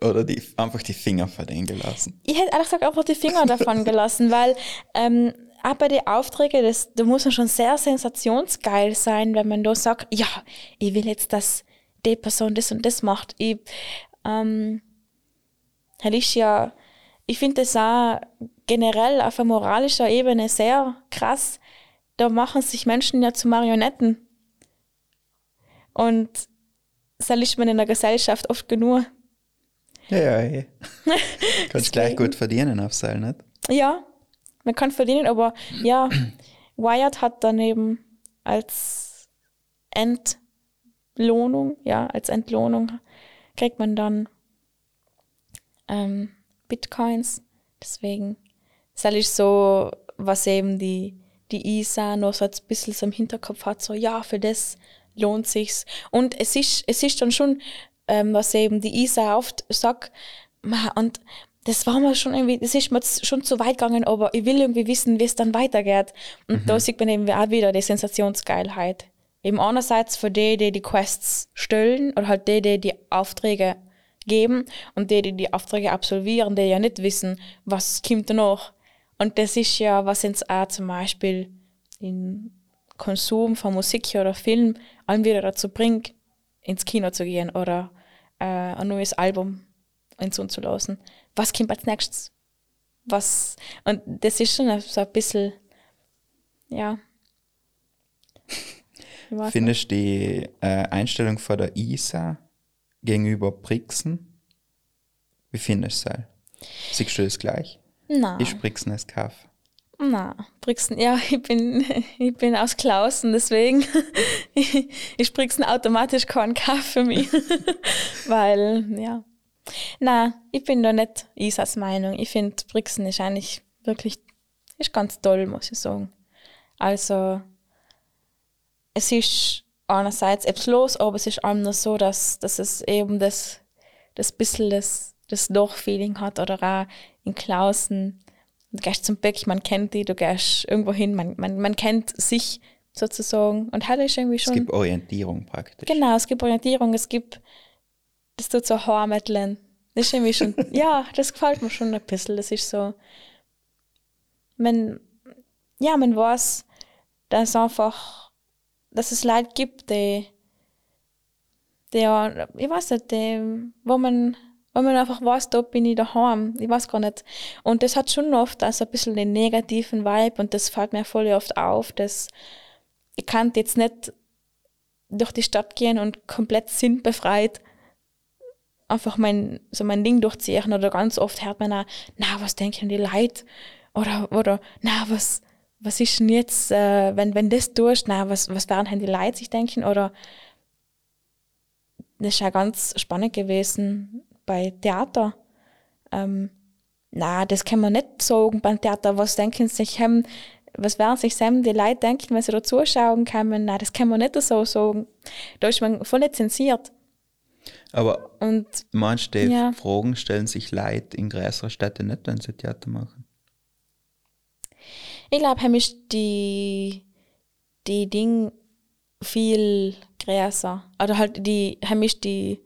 Oder die, einfach die Finger von denen gelassen? ich hätte ehrlich gesagt einfach die Finger davon gelassen, weil ähm, auch bei den Aufträgen, das, da muss man schon sehr sensationsgeil sein, wenn man da sagt, ja, ich will jetzt, dass die Person das und das macht. Ich, ähm, ja, ich finde das auch generell auf einer moralischer Ebene sehr krass. Da machen sich Menschen ja zu Marionetten. Und das ist man in der Gesellschaft oft genug. Ja, ja, ja. Kannst gleich gut verdienen auf Seil, nicht? Ja, man kann verdienen, aber ja, Wyatt hat dann eben als Entlohnung, ja, als Entlohnung kriegt man dann ähm, Bitcoins. Deswegen, ist so, was eben die, die ISA noch so ein bisschen so im Hinterkopf hat, so ja, für das lohnt sich's. Und es ist, es ist dann schon, ähm, was eben die ISA oft sagt, und das war mir schon irgendwie, das ist mir schon zu weit gegangen, aber ich will irgendwie wissen, wie es dann weitergeht. Und mhm. da sieht man eben auch wieder die Sensationsgeilheit. Eben einerseits für die, die die Quests stellen oder halt die, die die Aufträge geben und die, die die Aufträge absolvieren, die ja nicht wissen, was kommt danach. Und das ist ja, was uns auch zum Beispiel in Konsum von Musik oder Film allen wieder dazu bringt, ins Kino zu gehen oder äh, ein neues Album hinzulassen. Was kommt als nächstes? Was, und das ist schon so ein bisschen, ja. Findest du die äh, Einstellung von der ISA gegenüber Brixen? Wie findest du das? Siehst du das gleich? Nein. Ich Brixen es Kaff. Na, Brixen, ja, ich bin, ich bin aus Klausen, deswegen ich, ich Brixen automatisch keinen Kaff für mich. Weil, ja. Na, ich bin da nicht Isas Meinung. Ich finde, Brixen ist eigentlich wirklich, ist ganz toll, muss ich sagen. Also, es ist einerseits etwas los, aber es ist auch nur so, dass, dass es eben das, das bisschen das, das Doch-Feeling hat oder auch in Klausen du gehst zum Bäck, man kennt die, du gehst irgendwo hin, man, man, man kennt sich sozusagen. Und halt ist irgendwie schon. Es gibt Orientierung praktisch. Genau, es gibt Orientierung, es gibt, das tut so heimatlen. Das ist irgendwie schon, ja, das gefällt mir schon ein bisschen. Das ist so, man, ja, man weiß, dass einfach, dass es Leute gibt, die, die ja, ich weiß nicht, die, wo man weil man einfach weiß, da bin ich daheim. Ich weiß gar nicht. Und das hat schon oft also ein bisschen den negativen Vibe und das fällt mir voll oft auf, dass ich kann jetzt nicht durch die Stadt gehen und komplett sinnbefreit einfach mein, so mein Ding durchziehen oder ganz oft hört man auch, na, was denken die Leute? Oder, oder, na, was, was ist denn jetzt, äh, wenn, wenn das tust, na, was, was werden die Leute sich denken? Oder, das ist ja ganz spannend gewesen, bei Theater. Ähm, na, das kann man nicht sagen beim Theater. Was denken sich haben, was werden sich die Leute denken, wenn sie da zuschauen können? Na, das kann man nicht so sagen. Da ist man voll zensiert. Aber und, meinst du, ja. Fragen stellen sich Leute in größeren Städten nicht, wenn sie Theater machen? Ich glaube, ist die, die Dinge viel größer. Oder halt die, ist die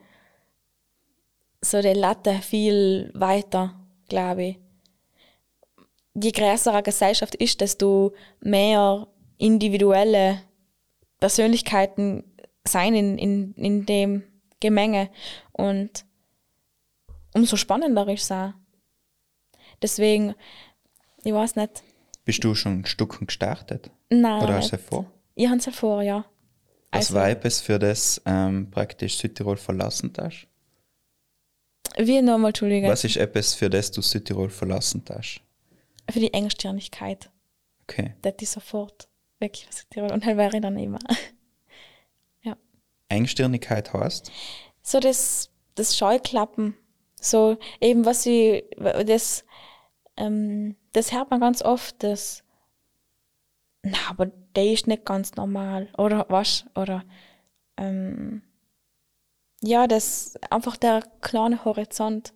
so die Latte viel weiter, glaube ich. Je größer eine Gesellschaft ist, desto mehr individuelle Persönlichkeiten sein in, in, in dem Gemenge. Und umso spannender ist es auch. Deswegen, ich weiß nicht. Bist du schon ein Stück gestartet? Nein. Oder hast du vor? Ich habe es vor, ja. Was also, war es für das ähm, praktisch Südtirol verlassen hast? Wie nochmal, Entschuldigung. Was ist etwas, für das du Südtirol verlassen hast? Für die Engstirnigkeit. Okay. Das ist sofort weg von Südtirol. Und halt wäre ich dann immer. Engstirnigkeit heißt? So das, das Scheuklappen. So eben, was ich, das, ähm, das hört man ganz oft, das, na, aber der ist nicht ganz normal. Oder was? Oder, ähm, ja, das einfach der kleine Horizont.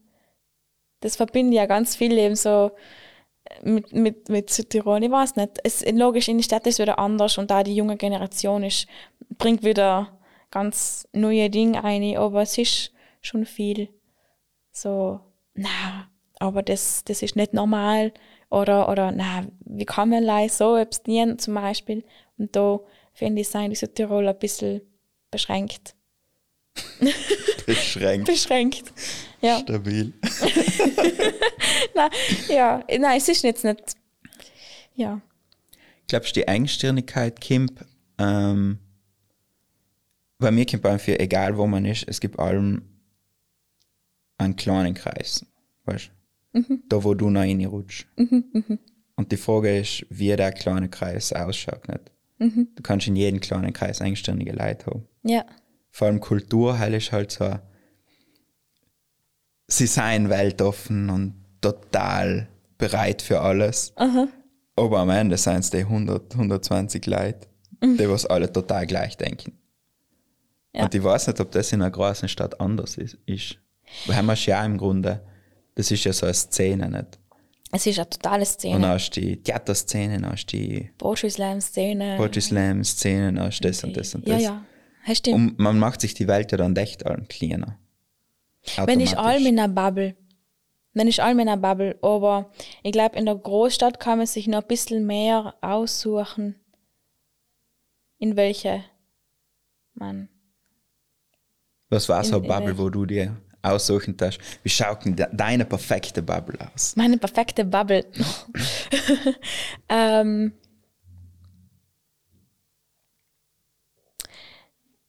Das verbindet ja ganz viel eben so mit, mit, mit Südtirol. Ich weiß nicht. Es, logisch, in der Stadt ist es wieder anders und da die junge Generation ist, bringt wieder ganz neue Dinge ein, aber es ist schon viel so, na, aber das, das ist nicht normal oder, oder na, wie kann man so abstinieren zum Beispiel. Und da finde ich, sind die Südtirol ein bisschen beschränkt. Beschränkt. Beschränkt. Ja. Stabil. nein, ja, nein, es ist jetzt nicht. Ja. Glaubst du, die Engstirnigkeit kommt, ähm, bei mir kommt einfach, egal wo man ist, es gibt allem einen kleinen Kreis. Weißt? Mhm. Da, wo du noch reinrutschst. Mhm, mhm. Und die Frage ist, wie der kleine Kreis ausschaut. Nicht? Du kannst in jedem kleinen Kreis eigenständige Leute haben. Ja. Vor allem Kultur heil ist halt so, sie seien weltoffen und total bereit für alles. Aber am Ende seien es die 100, 120 Leute, die was alle total gleich denken. Ja. Und ich weiß nicht, ob das in einer großen Stadt anders ist. ist. Weil haben wir ja im Grunde, das ist ja so eine Szene, nicht? Es ist eine totale Und Szene. dann hast du die Theaterszene, dann hast du die Poetry Slam Szene. Poetry Slam Szene, dann hast du das und das und Ja, das. ja. Das stimmt. Und man macht sich die Welt ja dann echt allen kleiner. Wenn ich allem in einer Bubble. Wenn ich allem in einer Bubble. Aber ich glaube, in der Großstadt kann man sich noch ein bisschen mehr aussuchen, in welche man. Was war so eine in- in Bubble, wo du dir aussuchen darfst? Wie schaut denn de- deine perfekte Bubble aus? Meine perfekte Bubble. ähm,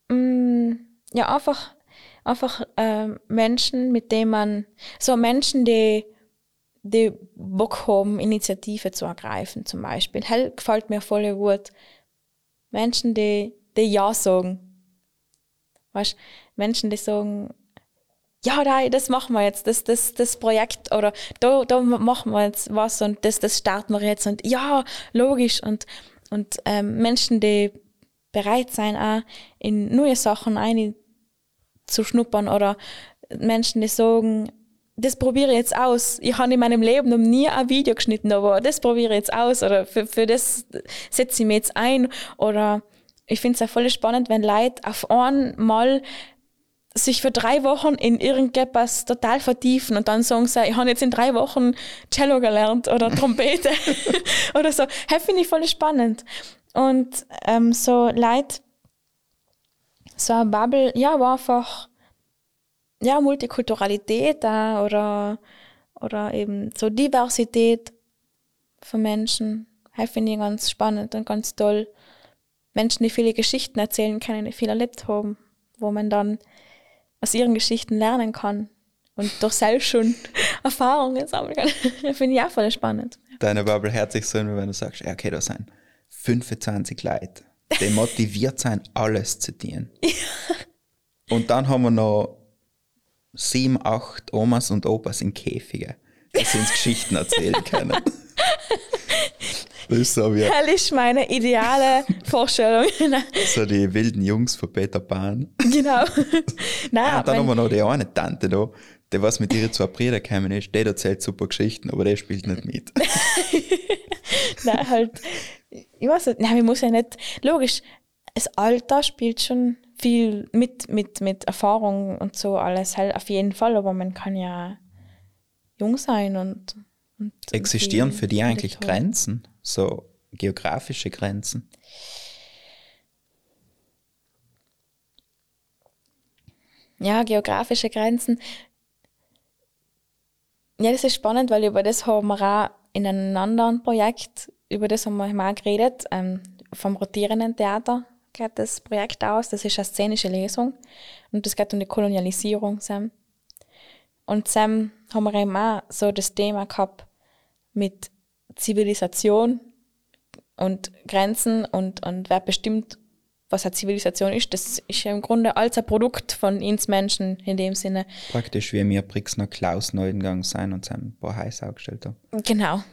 mm, ja, einfach, einfach ähm, Menschen, mit denen man, so Menschen, die, die Bock haben, Initiative zu ergreifen, zum Beispiel. Hell gefällt mir voll gut. Menschen, die, die Ja sagen. Weißt Menschen, die sagen, ja, nein, das machen wir jetzt, das, das, das Projekt oder da, da machen wir jetzt was und das, das starten wir jetzt und ja, logisch und, und ähm, Menschen, die bereit sein, auch in neue Sachen ein zu schnuppern oder Menschen, die sagen, das probiere ich jetzt aus. Ich habe in meinem Leben noch nie ein Video geschnitten, aber das probiere ich jetzt aus oder für, für das setze ich mich jetzt ein oder ich finde es auch voll spannend, wenn Leute auf einmal sich für drei Wochen in irgendetwas total vertiefen und dann sagen sie, ich habe jetzt in drei Wochen Cello gelernt oder Trompete oder so. Das finde ich voll spannend. Und ähm, so Leute, so eine Bubble, ja, war einfach, ja, Multikulturalität da oder, oder eben so Diversität von Menschen. Das finde ich ganz spannend und ganz toll. Menschen, die viele Geschichten erzählen können, die viel erlebt haben, wo man dann aus ihren Geschichten lernen kann und durch selbst schon Erfahrungen sammeln kann. Das finde ich auch voll spannend. Deine Bubble hört sich so an, wie wenn du sagst, okay, da sind 25 Leute, die motiviert sind, alles zu tun. Und dann haben wir noch sieben, acht Omas und Opas in Käfige, die sie uns Geschichten erzählen können. Das ist so wie Das ist meine ideale Vorstellung. so die wilden Jungs von Peter Pan. genau. Nein, und dann haben wir noch die eine Tante da, die was mit ihren zwei Brüdern gekommen ist, die erzählt super Geschichten, aber der spielt nicht mit. Nein, halt, ich weiß nicht, nein, man muss ja nicht, logisch, das Alter spielt schon viel mit, mit, mit Erfahrung und so alles, halt auf jeden Fall, aber man kann ja jung sein und. Und Existieren für die eigentlich. Grenzen? So geografische Grenzen? Ja, geografische Grenzen. Ja, das ist spannend, weil über das haben wir auch in einem anderen Projekt, über das haben wir mal geredet, ähm, vom rotierenden Theater geht das Projekt aus. Das ist eine szenische Lesung und das geht um die Kolonialisierung. Sam. Und Sam haben wir eben auch so das Thema gehabt mit Zivilisation und Grenzen und, und wer bestimmt, was eine Zivilisation ist. Das ist ja im Grunde als ein Produkt von uns Menschen in dem Sinne. Praktisch wie wir Brixner Klaus Neuengang sein und sein ein paar Heiß aufgestellt haben. Genau.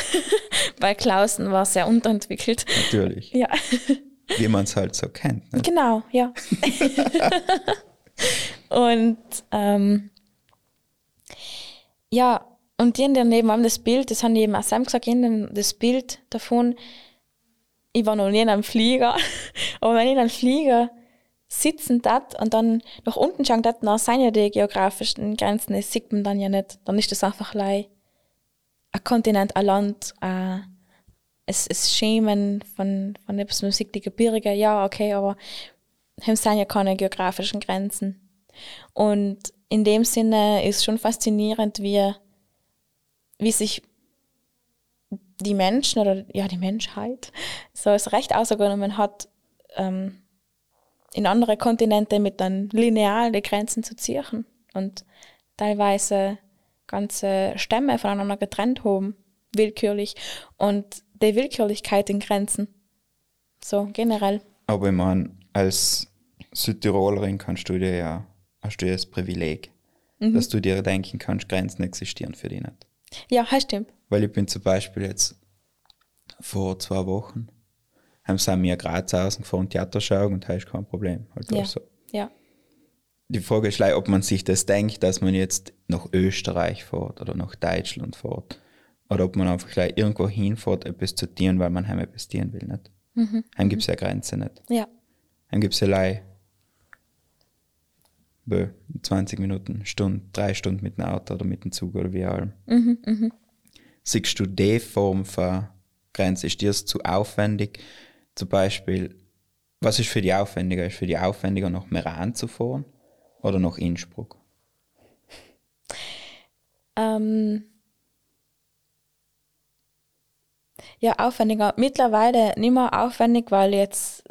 Bei Klausen war sehr unterentwickelt. Natürlich. Ja, Wie man es halt so kennt. Ne? genau, ja. und ähm, ja, und die daneben haben das Bild, das haben die eben auch Sam gesagt, die das Bild davon, ich war noch nie in einem Flieger, aber wenn ich in einem Flieger sitzen dat und dann nach unten schauen dat, dann sind ja die geografischen Grenzen, das sieht man dann ja nicht. Dann ist das einfach lei ein Kontinent, ein Land, äh, es, es Schemen von, von etwas, man sieht die Gebirge, ja, okay, aber haben sind ja keine geografischen Grenzen. Und in dem Sinne ist schon faszinierend, wie, wie sich die Menschen oder ja die Menschheit so das Recht ausgenommen hat, ähm, in andere Kontinente mit dann lineare Grenzen zu ziehen und teilweise ganze Stämme voneinander getrennt haben, willkürlich. Und die Willkürlichkeit in Grenzen So generell. Aber ich meine, als Südtirolerin kannst du dir ja, hast du ja das Privileg, dass du dir denken kannst, Grenzen existieren für dich nicht. Ja, das stimmt. Weil ich bin zum Beispiel jetzt vor zwei Wochen, haben sie mir Graz rausgefahren, Theater schauen und da ist kein Problem. Halt Ja. also. Ja. Die Frage ist ob man sich das denkt, dass man jetzt nach Österreich fährt oder nach Deutschland fährt. Oder ob man einfach gleich irgendwo hinfährt, etwas zu tun, weil man heim etwas tun will. Nicht? Mhm. Heim gibt es ja Grenzen nicht. Ja. Heim gibt es ja lei bö, 20 Minuten, Stunde, drei Stunden mit dem Auto oder mit dem Zug oder wie allem. Siehst du die Form von Grenze? Ist dir das zu aufwendig? Zum Beispiel, was ist für die aufwendiger? Ist für die aufwendiger, nach Meran zu fahren oder nach Innsbruck? Ähm, ja, aufwendiger. Mittlerweile nicht mehr aufwendig, weil jetzt,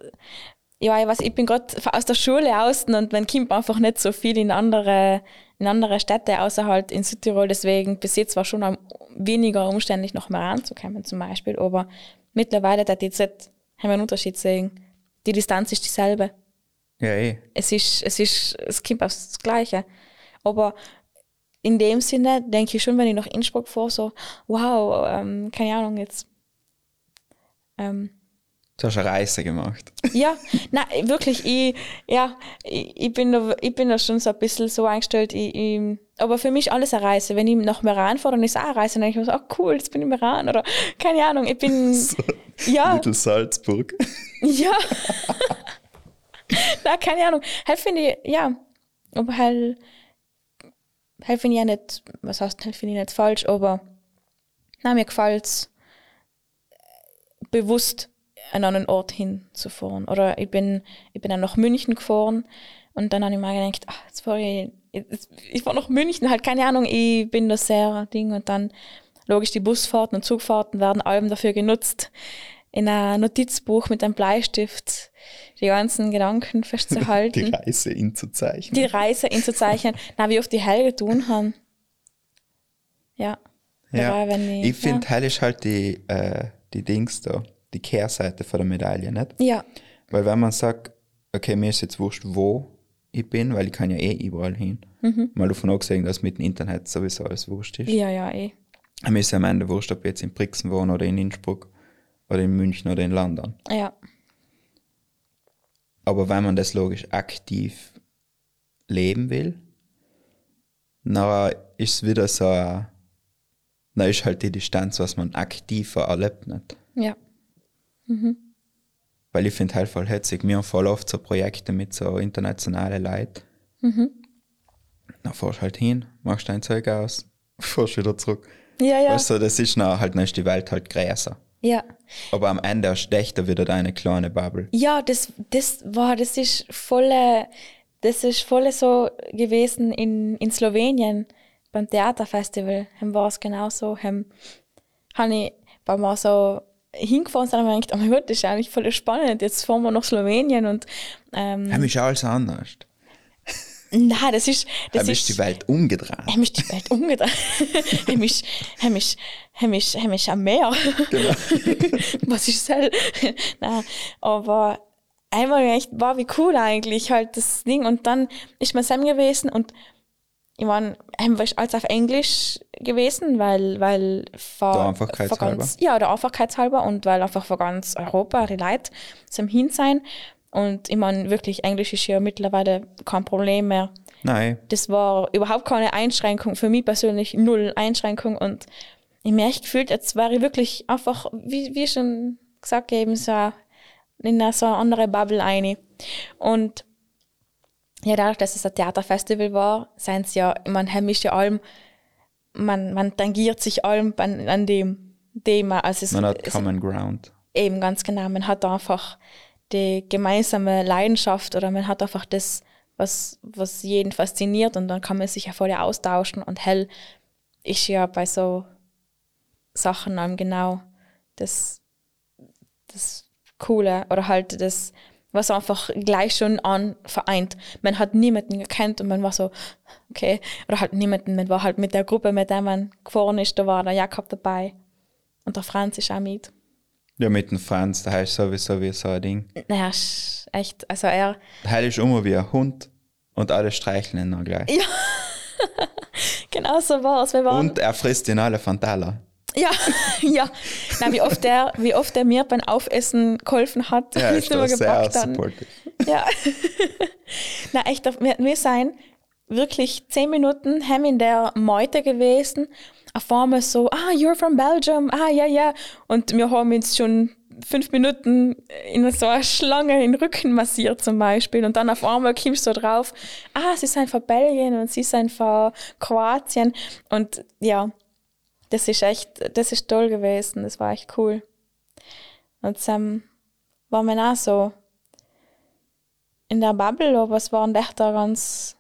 ja, ich weiß, ich bin gerade aus der Schule aus und man kommt einfach nicht so viel in andere, in andere Städte, außer halt in Südtirol. Deswegen bis jetzt war schon weniger umständlich, noch mal ranzukommen zum Beispiel. Aber mittlerweile, da jetzt nicht, haben wir einen Unterschied sehen. Die Distanz ist dieselbe Ja, eh. es ist, es ist, es kommt aufs Gleiche. Aber in dem Sinne denke ich schon, wenn ich nach Innsbruck fahre, so, wow, ähm, keine Ahnung, jetzt. Ähm, Du hast eine Reise gemacht. ja, nein, wirklich, ich, ja, ich, ich, bin da, ich bin da schon so ein bisschen so eingestellt, ich, ich, aber für mich alles eine Reise. Wenn ich nach Meran fahre, dann ist es auch eine Reise. Dann denke ich mir so, oh cool, jetzt bin ich in Meran oder keine Ahnung, ich bin, ja, Salzburg. ja. Na, keine Ahnung. Halt finde ich, ja, aber halt, halt finde ich ja nicht, was heißt, halt finde ich nicht falsch, aber na, mir gefällt es, bewusst an einen Ort hinzufahren. Oder ich bin, ich bin dann nach München gefahren und dann habe ich mir gedacht, ach, jetzt fahre ich, jetzt, ich fahre nach München, halt keine Ahnung, ich bin da sehr Ding und dann logisch die Busfahrten und Zugfahrten werden allem dafür genutzt, in ein Notizbuch mit einem Bleistift die ganzen Gedanken festzuhalten Die Reise inzuzeichnen. die Reise inzuzeichnen. Na, wie oft die Helge tun haben. Ja. Ja, wenn ich, ich finde, heil ist halt die, äh, die Dings da, die Kehrseite von der Medaille, nicht? ja. Weil wenn man sagt, okay, mir ist jetzt wurscht, wo ich bin, weil ich kann ja eh überall hin. Mal davon abgesehen, dass mit dem Internet sowieso alles wurscht ist. Ja, ja, eh. Mir ist ja am Ende wurscht, ob ich jetzt in Brixen wohne oder in Innsbruck oder in München oder in London. Ja. Aber wenn man das logisch aktiv leben will, dann ist es wieder so, dann ist halt die Distanz, was man aktiver erlebt nicht. Ja. Weil ich finde halt voll hetzig. Wir haben voll oft so Projekte mit so internationalen Leuten. Dann fährst du halt hin, machst dein Zeug aus, fährst wieder zurück. Ja, ja. Weißt du, das ist dann halt, dann ist die Welt halt größer. Ja. Aber am Ende hast du echt wieder deine kleine Bubble. Ja, das, das war, das ist voll, das ist voll so gewesen in, in Slowenien beim Theaterfestival. Haben war es genauso. Haben, habe ich, weil wir so hingefahren sind, haben wir gedacht, oh mein Gott, das ist eigentlich voll spannend. Jetzt fahren wir nach Slowenien und, ähm, Heim ist alles anders. nein, das ist, das ist die Welt umgedreht. Heim ist die Welt umgedreht. Heim ist, heim ist, heim ist, heim ist am Meer. Was ist das? Nein, aber einmal echt, war wie cool eigentlich halt das Ding. Und dann ist man zusammen gewesen und ich meine, war alles auf Englisch gewesen, weil, weil vor, Der Einfachkeitshalber. vor ganz, ja, der Einfachkeitshalber und weil einfach von ganz Europa die Leute zum Hin sein. Und ich meine, wirklich, Englisch ist ja mittlerweile kein Problem mehr Nein, das war überhaupt keine Einschränkung, für mich persönlich null Einschränkung und ich echt gefühlt, jetzt war ich wirklich einfach, wie, wie schon gesagt, eben so in eine, so eine andere Bubble eine. Und ja, dadurch, dass es ein Theaterfestival war, seien es ja, man heim ist ja allem, man, man tangiert sich allem an, an dem Thema. Also es, man hat es, Common Ground. Eben, ganz genau. Man hat einfach die gemeinsame Leidenschaft oder man hat einfach das, was, was jeden fasziniert und dann kann man sich ja voll austauschen und hell ist ja bei so Sachen dann genau das, das Coole oder halt das, was einfach gleich schon an vereint. Man hat niemanden gekannt und man war so, okay, oder halt niemanden, man war halt mit der Gruppe, mit der man gefahren ist, da war der Jakob dabei und der Franz ist auch mit. Ja, mit dem Franz, da heißt sowieso wie so ein Ding. Naja, echt, also er, Heil ist immer wie ein Hund und alle streicheln ihn noch gleich. genau so war es. Und er frisst ihn alle von Teller. Ja, ja. Na, wie oft er, wie oft er mir beim Aufessen geholfen hat, Ja, sie immer gepackt haben. Ja. Na echt, wir, wir sind wirklich zehn Minuten haben in der Meute gewesen. Auf einmal so, ah, you're from Belgium, ah, ja, ja. Und wir haben uns schon fünf Minuten in so einer Schlange in den Rücken massiert zum Beispiel. Und dann auf einmal kommst du so drauf, ah, sie sind von Belgien und sie sind von Kroatien. Und ja, das ist echt, das ist toll gewesen. Das war echt cool. Und ähm, war man auch so in der Bubble, aber es waren echt da ganz,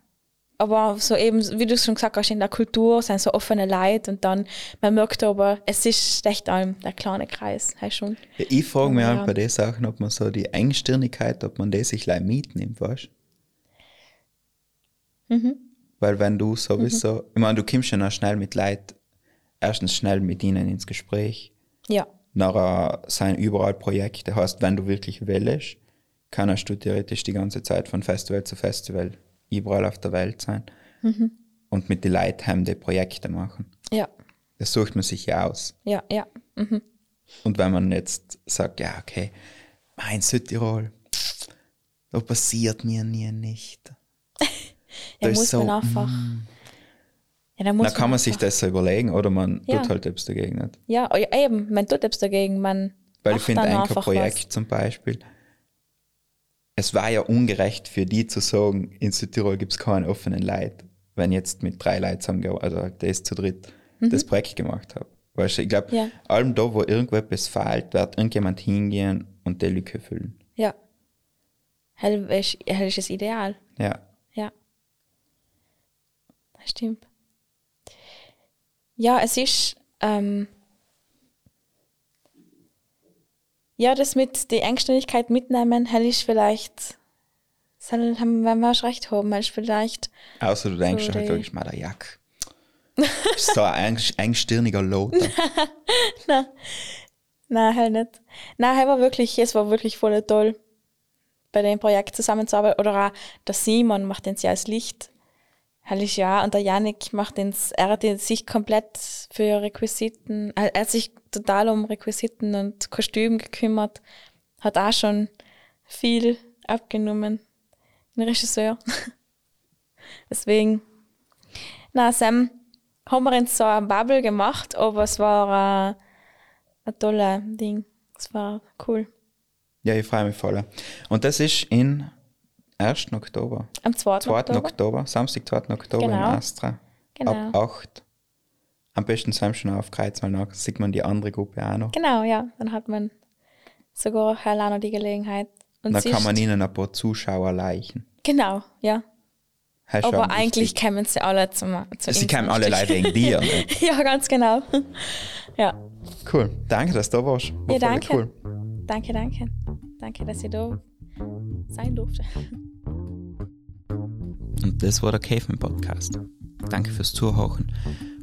aber so eben, wie du schon gesagt hast, in der Kultur sind so offene Leute und dann, man merkt aber, es ist echt allem der kleine Kreis, heißt schon. Ja, ich frage mich Ja. auch bei den Sachen, ob man so die Engstirnigkeit, ob man das sich gleich mitnimmt, weißt Mhm. Weil wenn du sowieso, ich meine, du kommst ja noch schnell mit Leuten, erstens schnell mit ihnen ins Gespräch, Ja, nachher sind überall Projekte, heißt, wenn du wirklich willst, kannst du theoretisch die ganze Zeit von Festival zu Festival überall auf der Welt sein und mit den Leuten die Projekte machen. ja, Das sucht man sich ja aus. ja, ja. Und wenn man jetzt sagt, ja, okay, mein Südtirol, da passiert mir nie nicht. Ja, muss so, man einfach. Ja, da muss Dann kann man sich das so überlegen oder man Ja. tut halt etwas dagegen nicht. Ja, oh eben, man tut etwas dagegen, man Weil ich finde, dann ein Projekt zum Beispiel, es war ja ungerecht für die zu sagen, in Südtirol gibt es keinen offenen Leid, wenn jetzt mit drei Leuten zusammengearbeitet, also das zu dritt, das Projekt gemacht habe. Weißt du, ich glaube, Mhm. Ja. allem da, wo irgendwo etwas fehlt, wird irgendjemand hingehen und die Lücke füllen. was. Ja. Hell ist, hell ist das Ideal. Ja. Ja. Das stimmt. Ja, es ist, ähm, ja, das mit die Engständigkeit mitnehmen, hell ist vielleicht, soll, haben, wenn wir auch recht haben, ist vielleicht, Außer du denkst So halt wirklich mal der Jack. so ein eng- engstirniger Lothar. nein, hell nicht. Nein, hell war wirklich, es war wirklich voll toll, bei dem Projekt zusammenzuarbeiten. Oder auch der Simon macht den ja als Licht. Hell ist ja, und der Janik macht den, er hat sich komplett für Requisiten, er hat sich total um Requisiten und Kostüm gekümmert, hat auch schon viel abgenommen. Ein Regisseur. Deswegen, na, Sam, haben wir uns so eine Bubble gemacht, aber es war äh, ein toller Ding. Es war cool. Ja, ich freue mich voll. Und das ist in 1. Oktober. Am 2. 2. Oktober, Oktober. Samstag, 2. Oktober Genau. in Astra. Genau. Ab 8. Am besten sind schon aufgereizt, weil nachher sieht man die andere Gruppe auch noch. Genau, ja. Dann hat man sogar auch noch die Gelegenheit. Und Dann kann man ihnen ein paar Zuschauer leichen. Genau, ja. Das ist Aber eigentlich kämen sie alle zum, zu Sie kämen alle Stück. wegen dir. Ne? ja, ganz genau. ja. Cool. Danke, dass du da warst. War Ja, danke. Cool. Danke, danke. Danke, dass ich da sein durfte. Und das war der Caveman Podcast. Danke fürs Zuhören.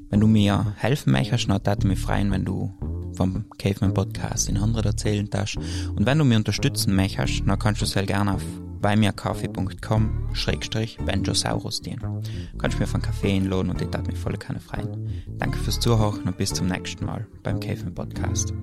Wenn du mir helfen möchtest, dann würde mich freuen, wenn du vom Caveman Podcast in anderen erzählen darfst. Und wenn du mir unterstützen möchtest, dann kannst du sehr gerne auf beimirkaffee.com schrägstrich Benjosaurus dienen. Kannst mir von Kaffee einladen und ich würde mich voll gerne freuen. Danke fürs Zuhören und bis zum nächsten Mal beim Caveman Podcast.